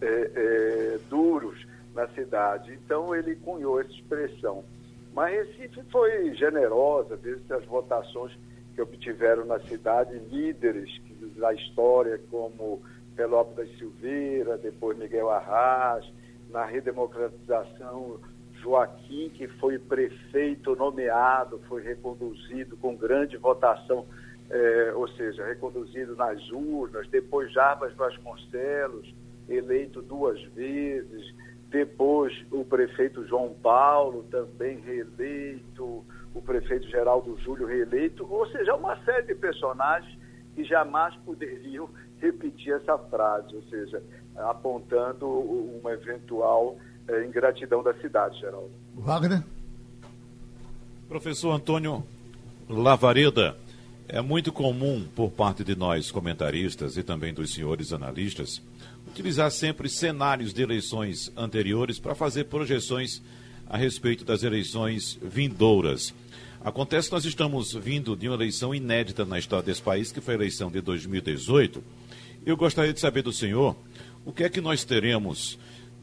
é, é, duros na cidade. Então ele cunhou essa expressão. Mas Recife foi generosa, desde as votações que obtiveram na cidade líderes da história, como Pelópio da Silveira, depois Miguel Arras, na redemocratização Joaquim, que foi prefeito nomeado, foi reconduzido com grande votação, é, ou seja, reconduzido nas urnas, depois Jarbas Vasconcelos, eleito duas vezes, depois o prefeito João Paulo, também reeleito, o prefeito Geraldo Júlio reeleito, ou seja, uma série de personagens que jamais poderiam repetir essa frase, ou seja, apontando uma eventual é, ingratidão da cidade, Geraldo. Wagner? Professor Antônio Lavareda, é muito comum por parte de nós comentaristas e também dos senhores analistas utilizar sempre cenários de eleições anteriores para fazer projeções a respeito das eleições vindouras. Acontece que nós estamos vindo de uma eleição inédita na história desse país, que foi a eleição de 2018. Eu gostaria de saber do senhor o que é que nós teremos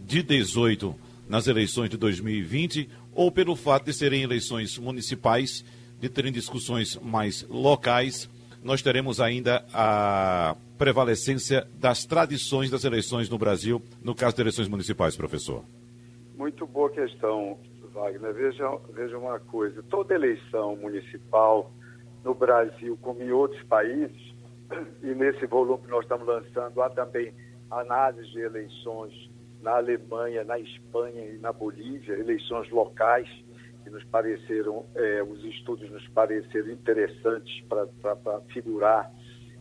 de 18 nas eleições de 2020, ou pelo fato de serem eleições municipais, de terem discussões mais locais, nós teremos ainda a prevalecência das tradições das eleições no Brasil, no caso de eleições municipais, professor? Muito boa questão, Wagner. Veja, veja uma coisa: toda eleição municipal no Brasil, como em outros países, e nesse volume que nós estamos lançando, há também análise de eleições na Alemanha, na Espanha e na Bolívia, eleições locais que nos pareceram, é, os estudos nos pareceram interessantes para figurar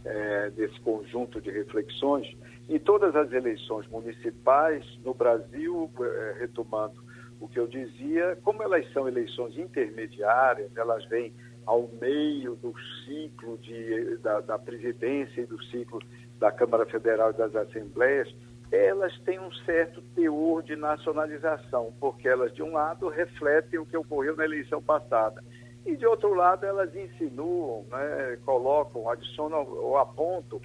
é, nesse conjunto de reflexões. Em todas as eleições municipais no Brasil, é, retomando o que eu dizia, como elas são eleições intermediárias, elas vêm ao meio do ciclo de, da, da presidência e do ciclo da Câmara Federal e das Assembleias, elas têm um certo teor de nacionalização, porque elas, de um lado, refletem o que ocorreu na eleição passada, e, de outro lado, elas insinuam, né, colocam, adicionam ou apontam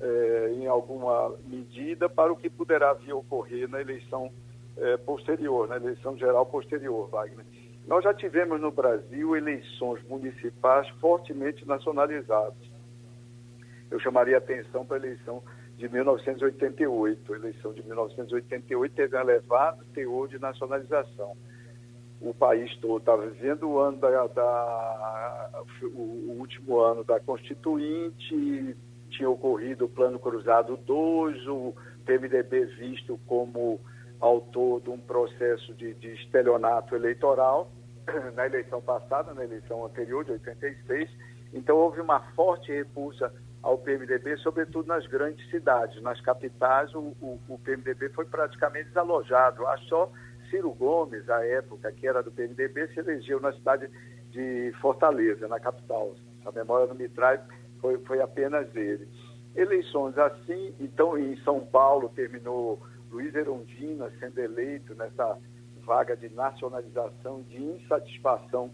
eh, em alguma medida para o que poderá vir a ocorrer na eleição eh, posterior, na eleição geral posterior, Wagner. Nós já tivemos no Brasil eleições municipais fortemente nacionalizadas. Eu chamaria atenção para a eleição de 1988. A eleição de 1988 teve um elevado teor de nacionalização. O país todo estava vivendo o ano da, da o, último ano da Constituinte, tinha ocorrido o Plano Cruzado 2, o PMDB visto como autor de um processo de, de estelionato eleitoral na eleição passada, na eleição anterior, de 86. Então, houve uma forte repulsa ao PMDB, sobretudo nas grandes cidades. Nas capitais, o, o, o PMDB foi praticamente desalojado. Acho só Ciro Gomes, à época, que era do PMDB, se elegeu na cidade de Fortaleza, na capital. A memória não me traz, foi, foi apenas ele. Eleições assim, então, em São Paulo terminou Luiz Erundina sendo eleito nessa vaga de nacionalização, de insatisfação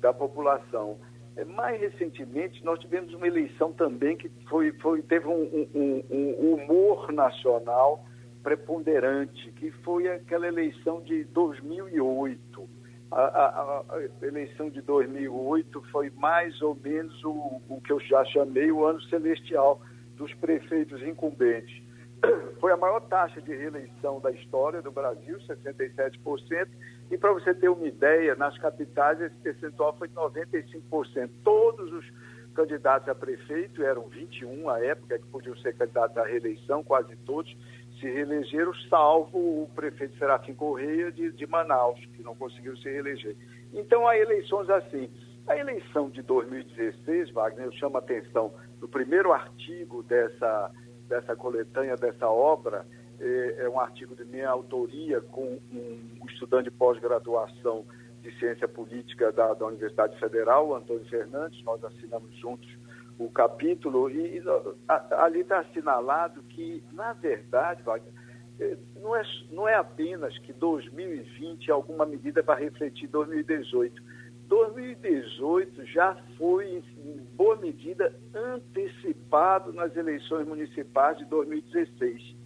da população. É, mais recentemente, nós tivemos uma eleição também que foi, foi, teve um, um, um humor nacional preponderante, que foi aquela eleição de 2008. A, a, a, eleição de 2008 foi mais ou menos o, o que eu já chamei o ano celestial dos prefeitos incumbentes. Foi a maior taxa de reeleição da história do Brasil, 67%, e para você ter uma ideia, nas capitais esse percentual foi de 95%. Todos os candidatos a prefeito, eram 21 à época que podiam ser candidatos à reeleição, quase todos, se reelegeram, salvo o prefeito Serafim Correia de, de Manaus, que não conseguiu se reeleger. Então há eleições assim. A eleição de 2016, Wagner, eu chamo a atenção no primeiro artigo dessa dessa coletânea, dessa obra, é, é um artigo de minha autoria com um estudante de pós-graduação de ciência política da, da Universidade Federal, Antônio Fernandes, nós assinamos juntos o capítulo e, e a, ali está assinalado que, na verdade, Wagner, é, não é, não é apenas que 2020 é alguma medida para refletir 2018. 2018 já foi, em boa medida, antecipado nas eleições municipais de 2016.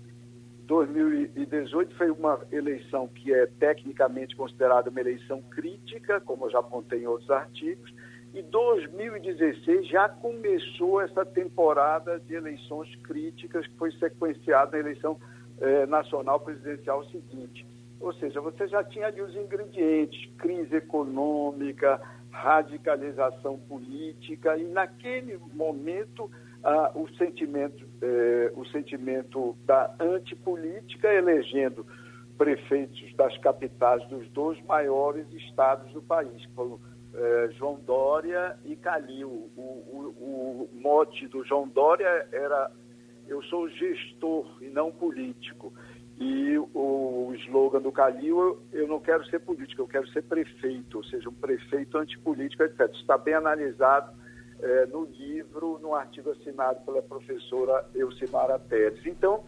2018 foi uma eleição que é tecnicamente considerada uma eleição crítica, como eu já apontei em outros artigos, e 2016 já começou essa temporada de eleições críticas que foi sequenciada na eleição eh, nacional presidencial seguinte. Ou seja, você já tinha ali os ingredientes, crise econômica, radicalização política, e naquele momento ah, o, sentimento, eh, o sentimento da antipolítica elegendo prefeitos das capitais dos dois maiores estados do país, que foram eh, João Dória e Calil. O, o, o mote do João Dória era eu sou gestor e não político. E o, slogan do Calil, eu, não quero ser político, eu quero ser prefeito, ou seja, um prefeito antipolítico, etc. Está bem analisado é, no livro, no artigo assinado pela professora Elcimara Pérez. Então,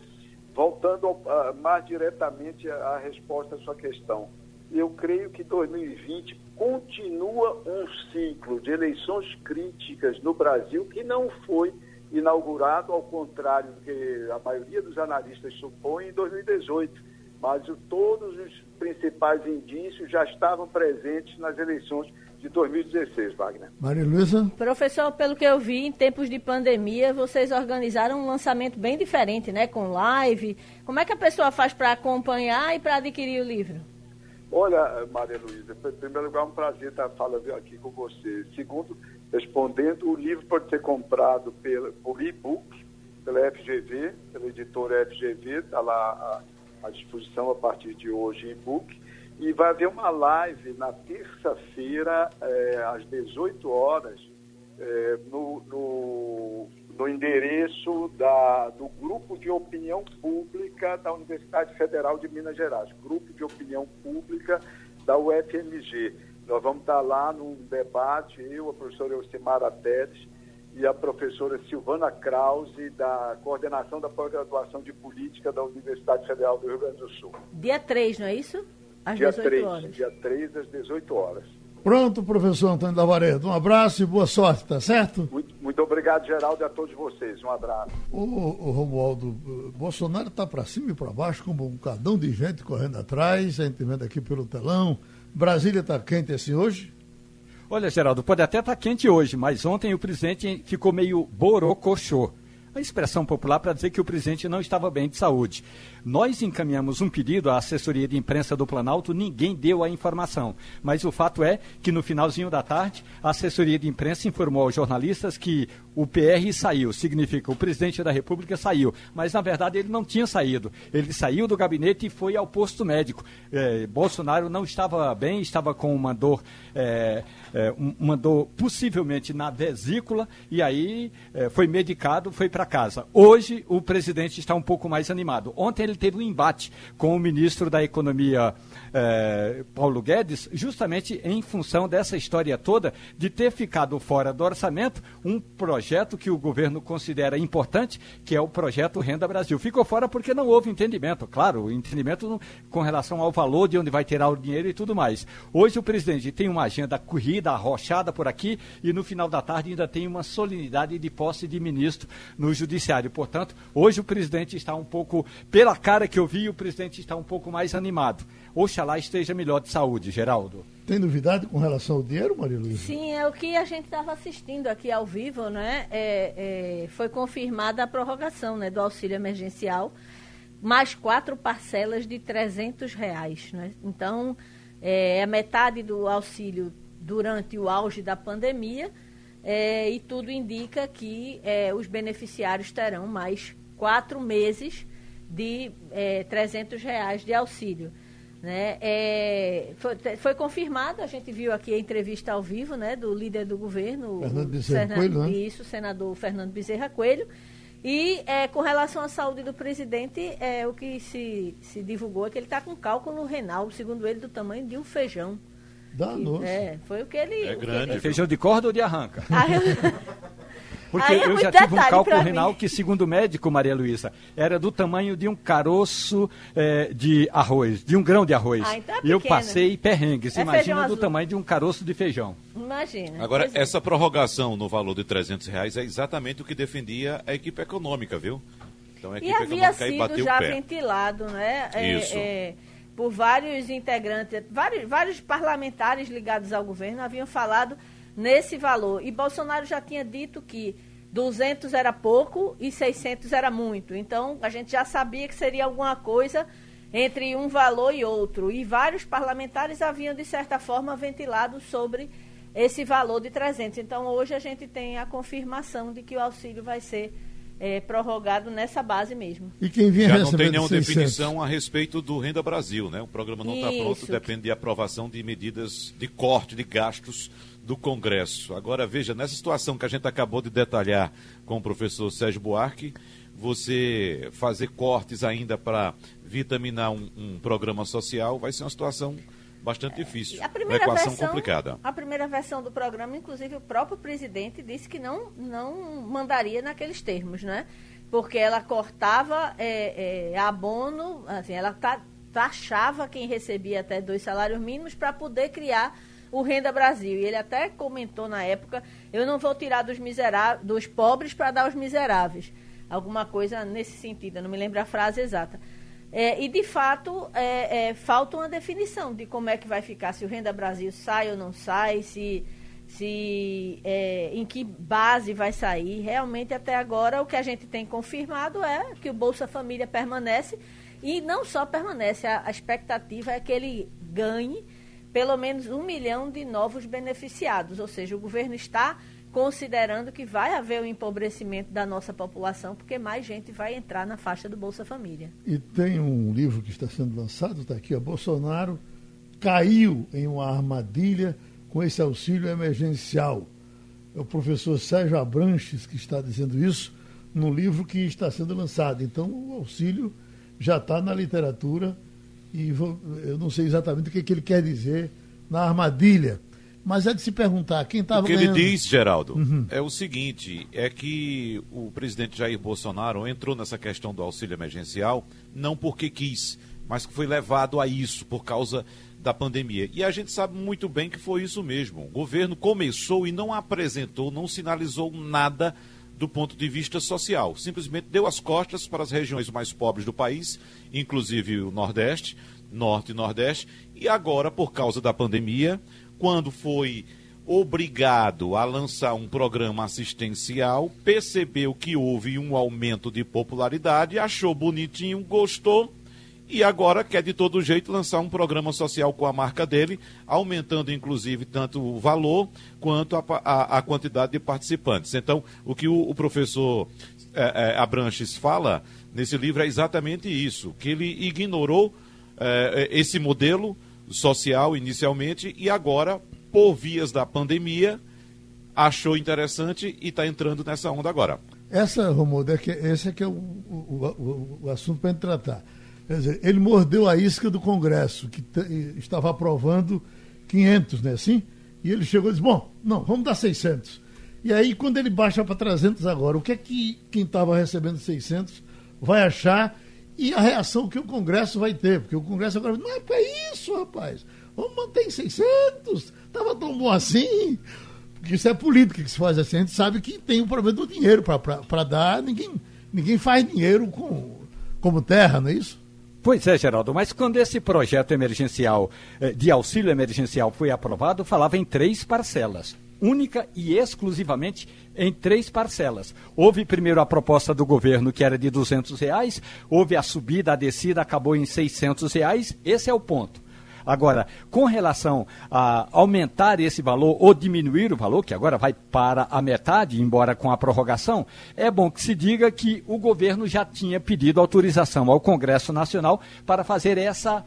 voltando ao, mais diretamente à resposta à sua questão, eu creio que 2020 continua um ciclo de eleições críticas no Brasil que não foi inaugurado, ao contrário do que a maioria dos analistas supõe, em 2018. Mas o, todos os principais indícios já estavam presentes nas eleições de 2016, Wagner. Maria Luísa? Professor, pelo que eu vi, em tempos de pandemia, vocês organizaram um lançamento bem diferente, né? Com live. Como é que a pessoa faz para acompanhar e para adquirir o livro? Olha, Maria Luísa, em primeiro lugar, é um prazer estar falando aqui com você. Segundo, respondendo, o livro pode ser comprado pela, por e-book, pela FGV, pela editora FGV, está lá à, à, disposição a partir de hoje e-book. E vai haver uma live na terça-feira, é, às 18 horas, é, no, no, no, endereço da, do Grupo de Opinião Pública da Universidade Federal de Minas Gerais, Grupo de Opinião Pública da UFMG. Nós vamos estar lá num debate, eu, a professora Elcimara Tedes e a professora Silvana Krause, da coordenação da pós-graduação de política da Universidade Federal do Rio Grande do Sul. Dia 3, não é isso? Às dia 18 3, horas. Dia 3, às 18 horas. Pronto, professor Antônio Lavaredo. Um abraço e boa sorte, tá certo? Muito, muito obrigado, Geraldo, e a todos vocês. Um abraço. O, o Romualdo, Bolsonaro está para cima e para baixo, como um cadão de gente correndo atrás, a gente vendo aqui pelo telão. Brasília está quente assim hoje? Olha, Geraldo, pode até estar tá quente hoje, mas ontem o presidente ficou meio borocochô. uma expressão popular para dizer que o presidente não estava bem de saúde. Nós encaminhamos um pedido à assessoria de imprensa do Planalto, ninguém deu a informação. Mas o fato é que no finalzinho da tarde, a assessoria de imprensa informou aos jornalistas que o PR saiu, significa o presidente da República saiu. Mas na verdade ele não tinha saído. Ele saiu do gabinete e foi ao posto médico. É, Bolsonaro não estava bem, estava com uma dor, é, é, uma dor possivelmente na vesícula e aí foi medicado, foi para casa. Hoje o presidente está um pouco mais animado. Ontem ele teve um embate com o ministro da Economia, é, Paulo Guedes, justamente em função dessa história toda de ter ficado fora do orçamento um projeto que o governo considera importante, que é o projeto Renda Brasil. Ficou fora porque não houve entendimento, claro, entendimento com relação ao valor de onde vai tirar o dinheiro e tudo mais. Hoje o presidente tem uma agenda corrida, arrochada por aqui e no final da tarde ainda tem uma solenidade de posse de ministro no judiciário. Portanto, hoje o presidente está um pouco, pela cara que eu vi, o presidente está um pouco mais animado. Oxalá esteja melhor de saúde, Geraldo. Tem novidade com relação ao dinheiro, Maria Luísa? Sim, é o que a gente estava assistindo aqui ao vivo, né? É, é, foi confirmada a prorrogação né, do auxílio emergencial, mais quatro parcelas de 300 reais. Né? Então, é a metade do auxílio durante o auge da pandemia é, e tudo indica que é, os beneficiários terão mais quatro meses de é, 300 reais de auxílio. Né? É, foi, foi confirmado, a gente viu aqui a entrevista ao vivo né, do líder do governo, Fernando Bezerra Coelho, né? isso, o senador Fernando Bezerra Coelho. E é, com relação à saúde do presidente, é, o que se, se divulgou é que ele está com cálculo renal, segundo ele, do tamanho de um feijão. Danos. É, foi o que ele. É grande. Ele... Feijão de corda ou de arranca? Porque Aí é eu muito já tive um cálculo renal mim. que, segundo o médico, Maria Luísa, era do tamanho de um caroço eh, de arroz, de um grão de arroz. Ah, então é e eu passei perrengues. É feijão Imagina do azul. tamanho de um caroço de feijão. Imagina. Agora, Pois é. essa prorrogação no valor de 300 reais é exatamente o que defendia a equipe econômica, viu? Então a E equipe havia econômica aí sido já ventilado, né? é, Isso. é, por vários integrantes, vários, vários parlamentares ligados ao governo haviam falado nesse valor. E Bolsonaro já tinha dito que 200 era pouco e 600 era muito. Então, a gente já sabia que seria alguma coisa entre um valor e outro. E vários parlamentares haviam, de certa forma, ventilado sobre esse valor de 300. Então, hoje a gente tem a confirmação de que o auxílio vai ser eh, prorrogado nessa base mesmo. E quem vinha Já não tem nenhuma 600? definição a respeito do Renda Brasil, né? O programa não está pronto, depende de aprovação de medidas de corte de gastos do Congresso. Agora, veja, nessa situação que a gente acabou de detalhar com o professor Sérgio Buarque, você fazer cortes ainda para vitaminar um, um programa social vai ser uma situação bastante difícil, A uma primeira equação versão, complicada. A primeira versão do programa, inclusive, o próprio presidente disse que não, não mandaria naqueles termos, né? Porque ela cortava é, é, abono, assim, ela ta- taxava quem recebia até dois salários mínimos para poder criar o Renda Brasil. E ele até comentou na época, eu não vou tirar dos, miseráveis, dos pobres para dar aos miseráveis. Alguma coisa nesse sentido, eu não me lembro a frase exata. É, e, de fato, é, é, falta uma definição de como é que vai ficar, se o Renda Brasil sai ou não sai, se, se é, em que base vai sair. Realmente, até agora, o que a gente tem confirmado é que o Bolsa Família permanece e não só permanece, a, a expectativa é que ele ganhe pelo menos um milhão de novos beneficiados, ou seja, o governo está considerando que vai haver um empobrecimento da nossa população, porque mais gente vai entrar na faixa do Bolsa Família. E tem um livro que está sendo lançado, está aqui, ó, Bolsonaro caiu em uma armadilha com esse auxílio emergencial. É o professor Sérgio Abranches que está dizendo isso no livro que está sendo lançado. Então, o auxílio já está na literatura e vou- eu não sei exatamente o que, que ele quer dizer na armadilha. Mas é de se perguntar quem estava O que ele ganhando. diz, Geraldo, é o seguinte: é que o presidente Jair Bolsonaro entrou nessa questão do auxílio emergencial não porque quis, mas que foi levado a isso por causa da pandemia. E a gente sabe muito bem que foi isso mesmo. O governo começou e não apresentou, não sinalizou nada do ponto de vista social. Simplesmente deu as costas para as regiões mais pobres do país, inclusive o Nordeste, Norte e Nordeste, e agora, por causa da pandemia, quando foi obrigado a lançar um programa assistencial, percebeu que houve um aumento de popularidade, achou bonitinho, gostou e agora quer de todo jeito lançar um programa social com a marca dele, aumentando inclusive tanto o valor quanto a, a, a quantidade de participantes. Então, o que o, o professor é, é, Abranches fala nesse livro é exatamente isso, que ele ignorou é, é esse modelo social inicialmente e agora, por vias da pandemia, achou interessante e está entrando nessa onda agora. Essa, Romualdo, é que, esse é que é o, o, o, o assunto para tratar Quer dizer, ele mordeu a isca do Congresso, que estava aprovando 500, né? Assim? E ele chegou e disse: bom, não, vamos dar 600. E aí, quando ele baixa para 300 agora, o que é que quem estava recebendo 600 vai achar e a reação que o Congresso vai ter? Porque o Congresso agora não é para isso, rapaz. Vamos manter em 600. Estava tão bom assim. Porque isso é política que se faz assim. A gente sabe que tem o problema do dinheiro para dar. Ninguém, ninguém faz dinheiro com, como terra, não é isso? Pois é, Geraldo, mas quando esse projeto emergencial, eh, de auxílio emergencial, foi aprovado, falava em três parcelas única e exclusivamente em três parcelas. Houve primeiro a proposta do governo que era de 200 reais, houve a subida, a descida, acabou em 600 reais. Esse é o ponto. Agora, com relação a aumentar esse valor ou diminuir o valor, que agora vai para a metade, embora com a prorrogação, é bom que se diga que o governo já tinha pedido autorização ao Congresso Nacional para fazer essa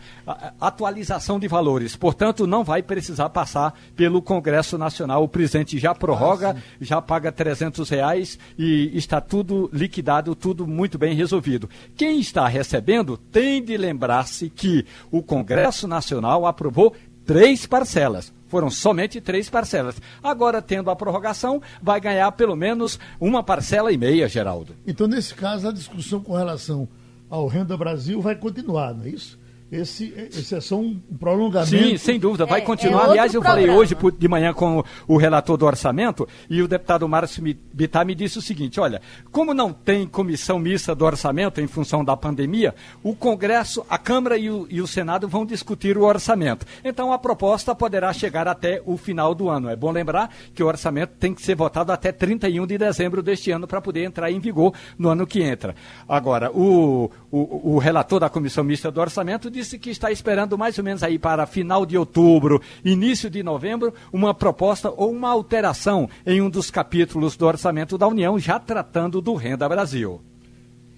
atualização de valores. Portanto, não vai precisar passar pelo Congresso Nacional. O presidente já prorroga, ah, já paga 300 reais e está tudo liquidado, tudo muito bem resolvido. Quem está recebendo tem de lembrar-se que o Congresso Nacional Nacional aprovou três parcelas. Foram somente três parcelas. Agora, tendo a prorrogação, vai ganhar pelo menos uma parcela e meia, Geraldo. Então, nesse caso, a discussão com relação ao Renda Brasil vai continuar, não é isso? Esse, esse é só um prolongamento. Sim, sem dúvida, vai é, continuar. É Aliás, eu programa. falei hoje de manhã com o relator do orçamento e o deputado Márcio Bittar me disse o seguinte: olha, como não tem comissão mista do orçamento em função da pandemia, o Congresso, a Câmara e o, e o Senado vão discutir o orçamento. Então a proposta poderá chegar até o final do ano. É bom lembrar que o orçamento tem que ser votado até 31 de dezembro deste ano para poder entrar em vigor no ano que entra. Agora, o, o, o relator da comissão mista do orçamento disse que está esperando mais ou menos aí para final de outubro, início de novembro, uma proposta ou uma alteração em um dos capítulos do orçamento da União, já tratando do Renda Brasil.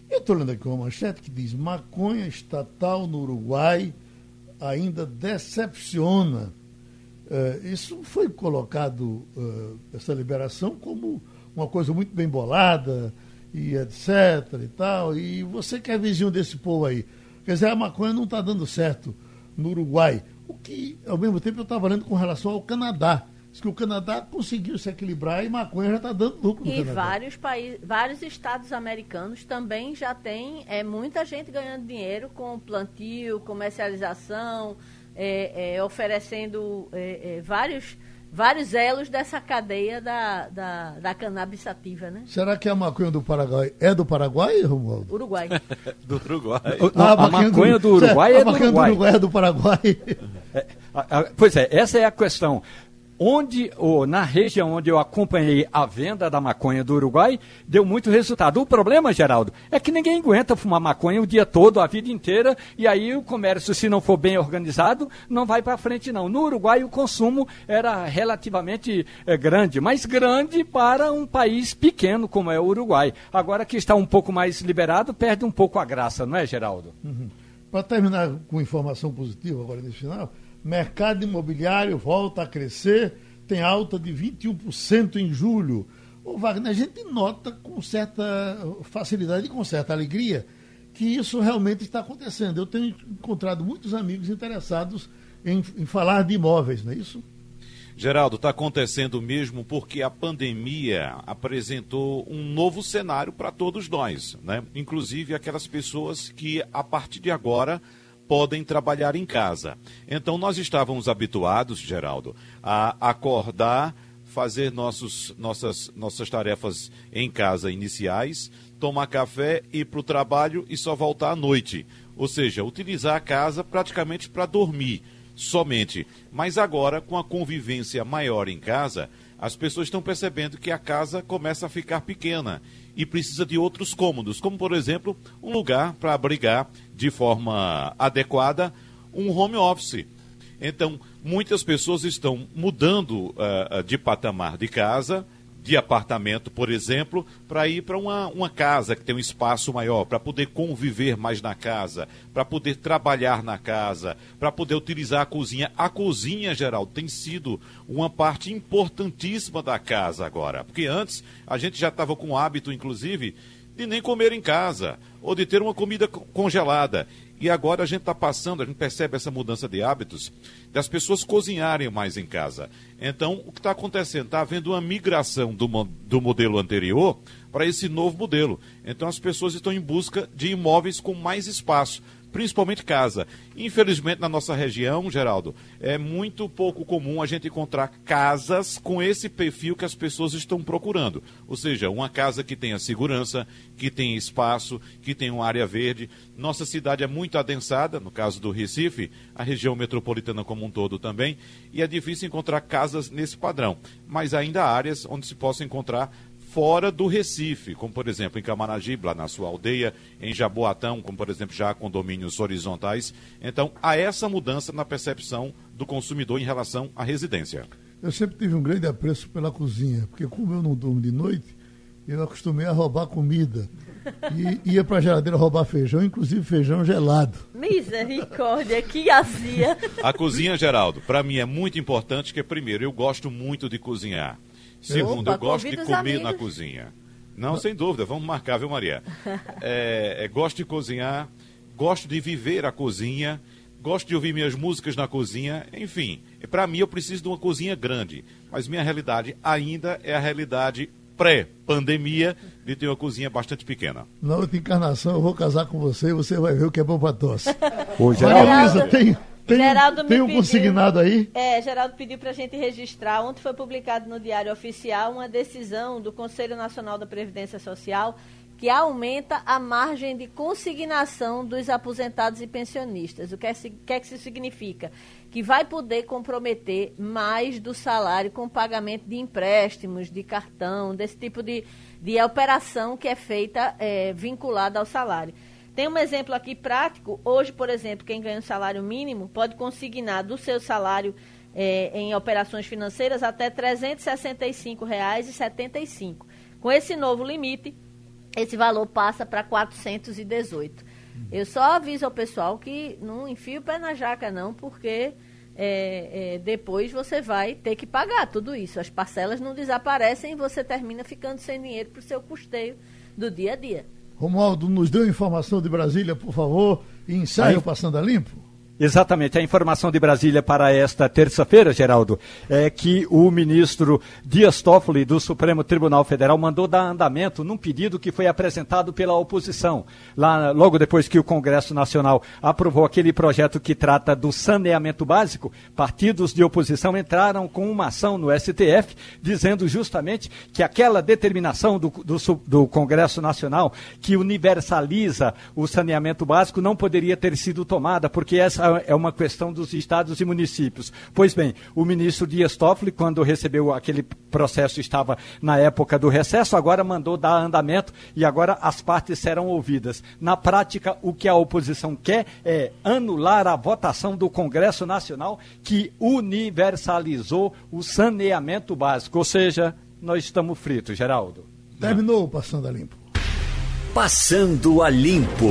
Eu estou lendo aqui uma manchete que diz: maconha estatal no Uruguai ainda decepciona. Uh, isso foi colocado, uh, essa liberação, como uma coisa muito bem bolada e etc e tal. E você que é vizinho desse povo aí, Quer dizer, a maconha não está dando certo no Uruguai. O que, ao mesmo tempo, eu estava lendo com relação ao Canadá. Diz que o Canadá conseguiu se equilibrar e maconha já está dando lucro no e Canadá. vários países, vários estados americanos também já tem é, muita gente ganhando dinheiro com plantio, comercialização, é, é, oferecendo é, é, vários vários elos dessa cadeia da, da, da cannabis sativa, né? Será que a maconha do Paraguai é do Paraguai, Romualdo? Uruguai. do Uruguai. Ah, a, a maconha do, do Uruguai é, do Uruguai. A maconha do Uruguai é do Paraguai. É, a, a, pois é, essa é a questão onde, ou na região onde eu acompanhei a venda da maconha do Uruguai, deu muito resultado. O problema, Geraldo, é que ninguém aguenta fumar maconha o dia todo, a vida inteira, e aí o comércio, se não for bem organizado, não vai para frente, não. No Uruguai, o consumo era relativamente é, grande, mas grande para um país pequeno como é o Uruguai. Agora que está um pouco mais liberado, perde um pouco a graça, não é, Geraldo? Uhum. Para terminar com informação positiva agora nesse final, mercado imobiliário volta a crescer, tem alta de 21% em julho. Ô Wagner, a gente nota com certa facilidade e com certa alegria que isso realmente está acontecendo. Eu tenho encontrado muitos amigos interessados em, em falar de imóveis, não é isso? Geraldo, está acontecendo mesmo porque a pandemia apresentou um novo cenário para todos nós, né? Inclusive aquelas pessoas que a partir de agora podem trabalhar em casa. Então, nós estávamos habituados, Geraldo, a acordar, fazer nossos, nossas, nossas tarefas em casa iniciais, tomar café, ir para o trabalho e só voltar à noite. Ou seja, utilizar a casa praticamente para dormir. somente. Mas agora, com a convivência maior em casa, as pessoas estão percebendo que a casa começa a ficar pequena e precisa de outros cômodos, como por exemplo, um lugar para abrigar de forma adequada um home office. Então, muitas pessoas estão mudando uh, de patamar de casa, de apartamento, por exemplo, para ir para uma, uma casa que tem um espaço maior, para poder conviver mais na casa, para poder trabalhar na casa, para poder utilizar a cozinha. A cozinha, geral, tem sido uma parte importantíssima da casa agora, porque antes a gente já estava com o hábito, inclusive, de nem comer em casa ou de ter uma comida congelada. E agora a gente está passando, a gente percebe essa mudança de hábitos das pessoas cozinharem mais em casa. Então, o que está acontecendo? Está havendo uma migração do, do modelo anterior para esse novo modelo. Então, as pessoas estão em busca de imóveis com mais espaço principalmente casa. Infelizmente, na nossa região, Geraldo, é muito pouco comum a gente encontrar casas com esse perfil que as pessoas estão procurando. Ou seja, uma casa que tenha segurança, que tenha espaço, que tenha uma área verde. Nossa cidade é muito adensada, no caso do Recife, a região metropolitana como um todo também, e é difícil encontrar casas nesse padrão. Mas ainda há áreas onde se possa encontrar fora do Recife, como por exemplo em Camaragibe, lá na sua aldeia, em Jaboatão, como por exemplo já condomínios horizontais. Então, há essa mudança na percepção do consumidor em relação à residência. Eu sempre tive um grande apreço pela cozinha, porque como eu não durmo de noite, eu acostumei a roubar comida. E ia para a geladeira roubar feijão, inclusive feijão gelado. Misericórdia, que azia. A cozinha, Geraldo, para mim é muito importante, porque primeiro, eu gosto muito de cozinhar. Segundo, Opa, eu gosto de comer amigos. na cozinha. Não, sem dúvida, vamos marcar, viu, Maria? É, é, gosto de cozinhar, gosto de viver a cozinha, gosto de ouvir minhas músicas na cozinha, enfim. Para mim, eu preciso de uma cozinha grande, mas minha realidade ainda é a realidade pré-pandemia de ter uma cozinha bastante pequena. Na outra encarnação, eu vou casar com você e você vai ver o que é bom para tosse. Ô, Geraldo, tem, tem, Geraldo tem um pediu, consignado aí? É, Geraldo pediu para a gente registrar. Ontem foi publicado no Diário Oficial uma decisão do Conselho Nacional da Previdência Social que aumenta a margem de consignação dos aposentados e pensionistas. O que é, que, é que isso significa? Que vai poder comprometer mais do salário com pagamento de empréstimos, de cartão, desse tipo de, de operação que é feita é, vinculada ao salário. Tem um exemplo aqui prático. Hoje, por exemplo, quem ganha um salário mínimo pode consignar do seu salário é, em operações financeiras até R$ 365,75. Com esse novo limite, esse valor passa para 418. Eu só aviso ao pessoal que não enfie o pé na jaca, não, porque é, é, depois você vai ter que pagar tudo isso. As parcelas não desaparecem e você termina ficando sem dinheiro para o seu custeio do dia a dia. Romualdo, nos deu informação de Brasília, por favor, e ensaio Aí... Passando a Limpo. Exatamente. A informação de Brasília para esta terça-feira, Geraldo, é que o ministro Dias Toffoli, do Supremo Tribunal Federal, mandou dar andamento num pedido que foi apresentado pela oposição. Lá, logo depois que o Congresso Nacional aprovou aquele projeto que trata do saneamento básico, partidos de oposição entraram com uma ação no STF, dizendo justamente que aquela determinação do, do, do Congresso Nacional que universaliza o saneamento básico não poderia ter sido tomada, porque essa é uma questão dos estados e municípios. Pois bem, o ministro Dias Toffoli, quando recebeu aquele processo, estava na época do recesso, agora mandou dar andamento e agora as partes serão ouvidas. Na prática, o que a oposição quer é anular a votação do Congresso Nacional que universalizou o saneamento básico. Ou seja, nós estamos fritos, Geraldo. Terminou Passando a Limpo. Passando a Limpo.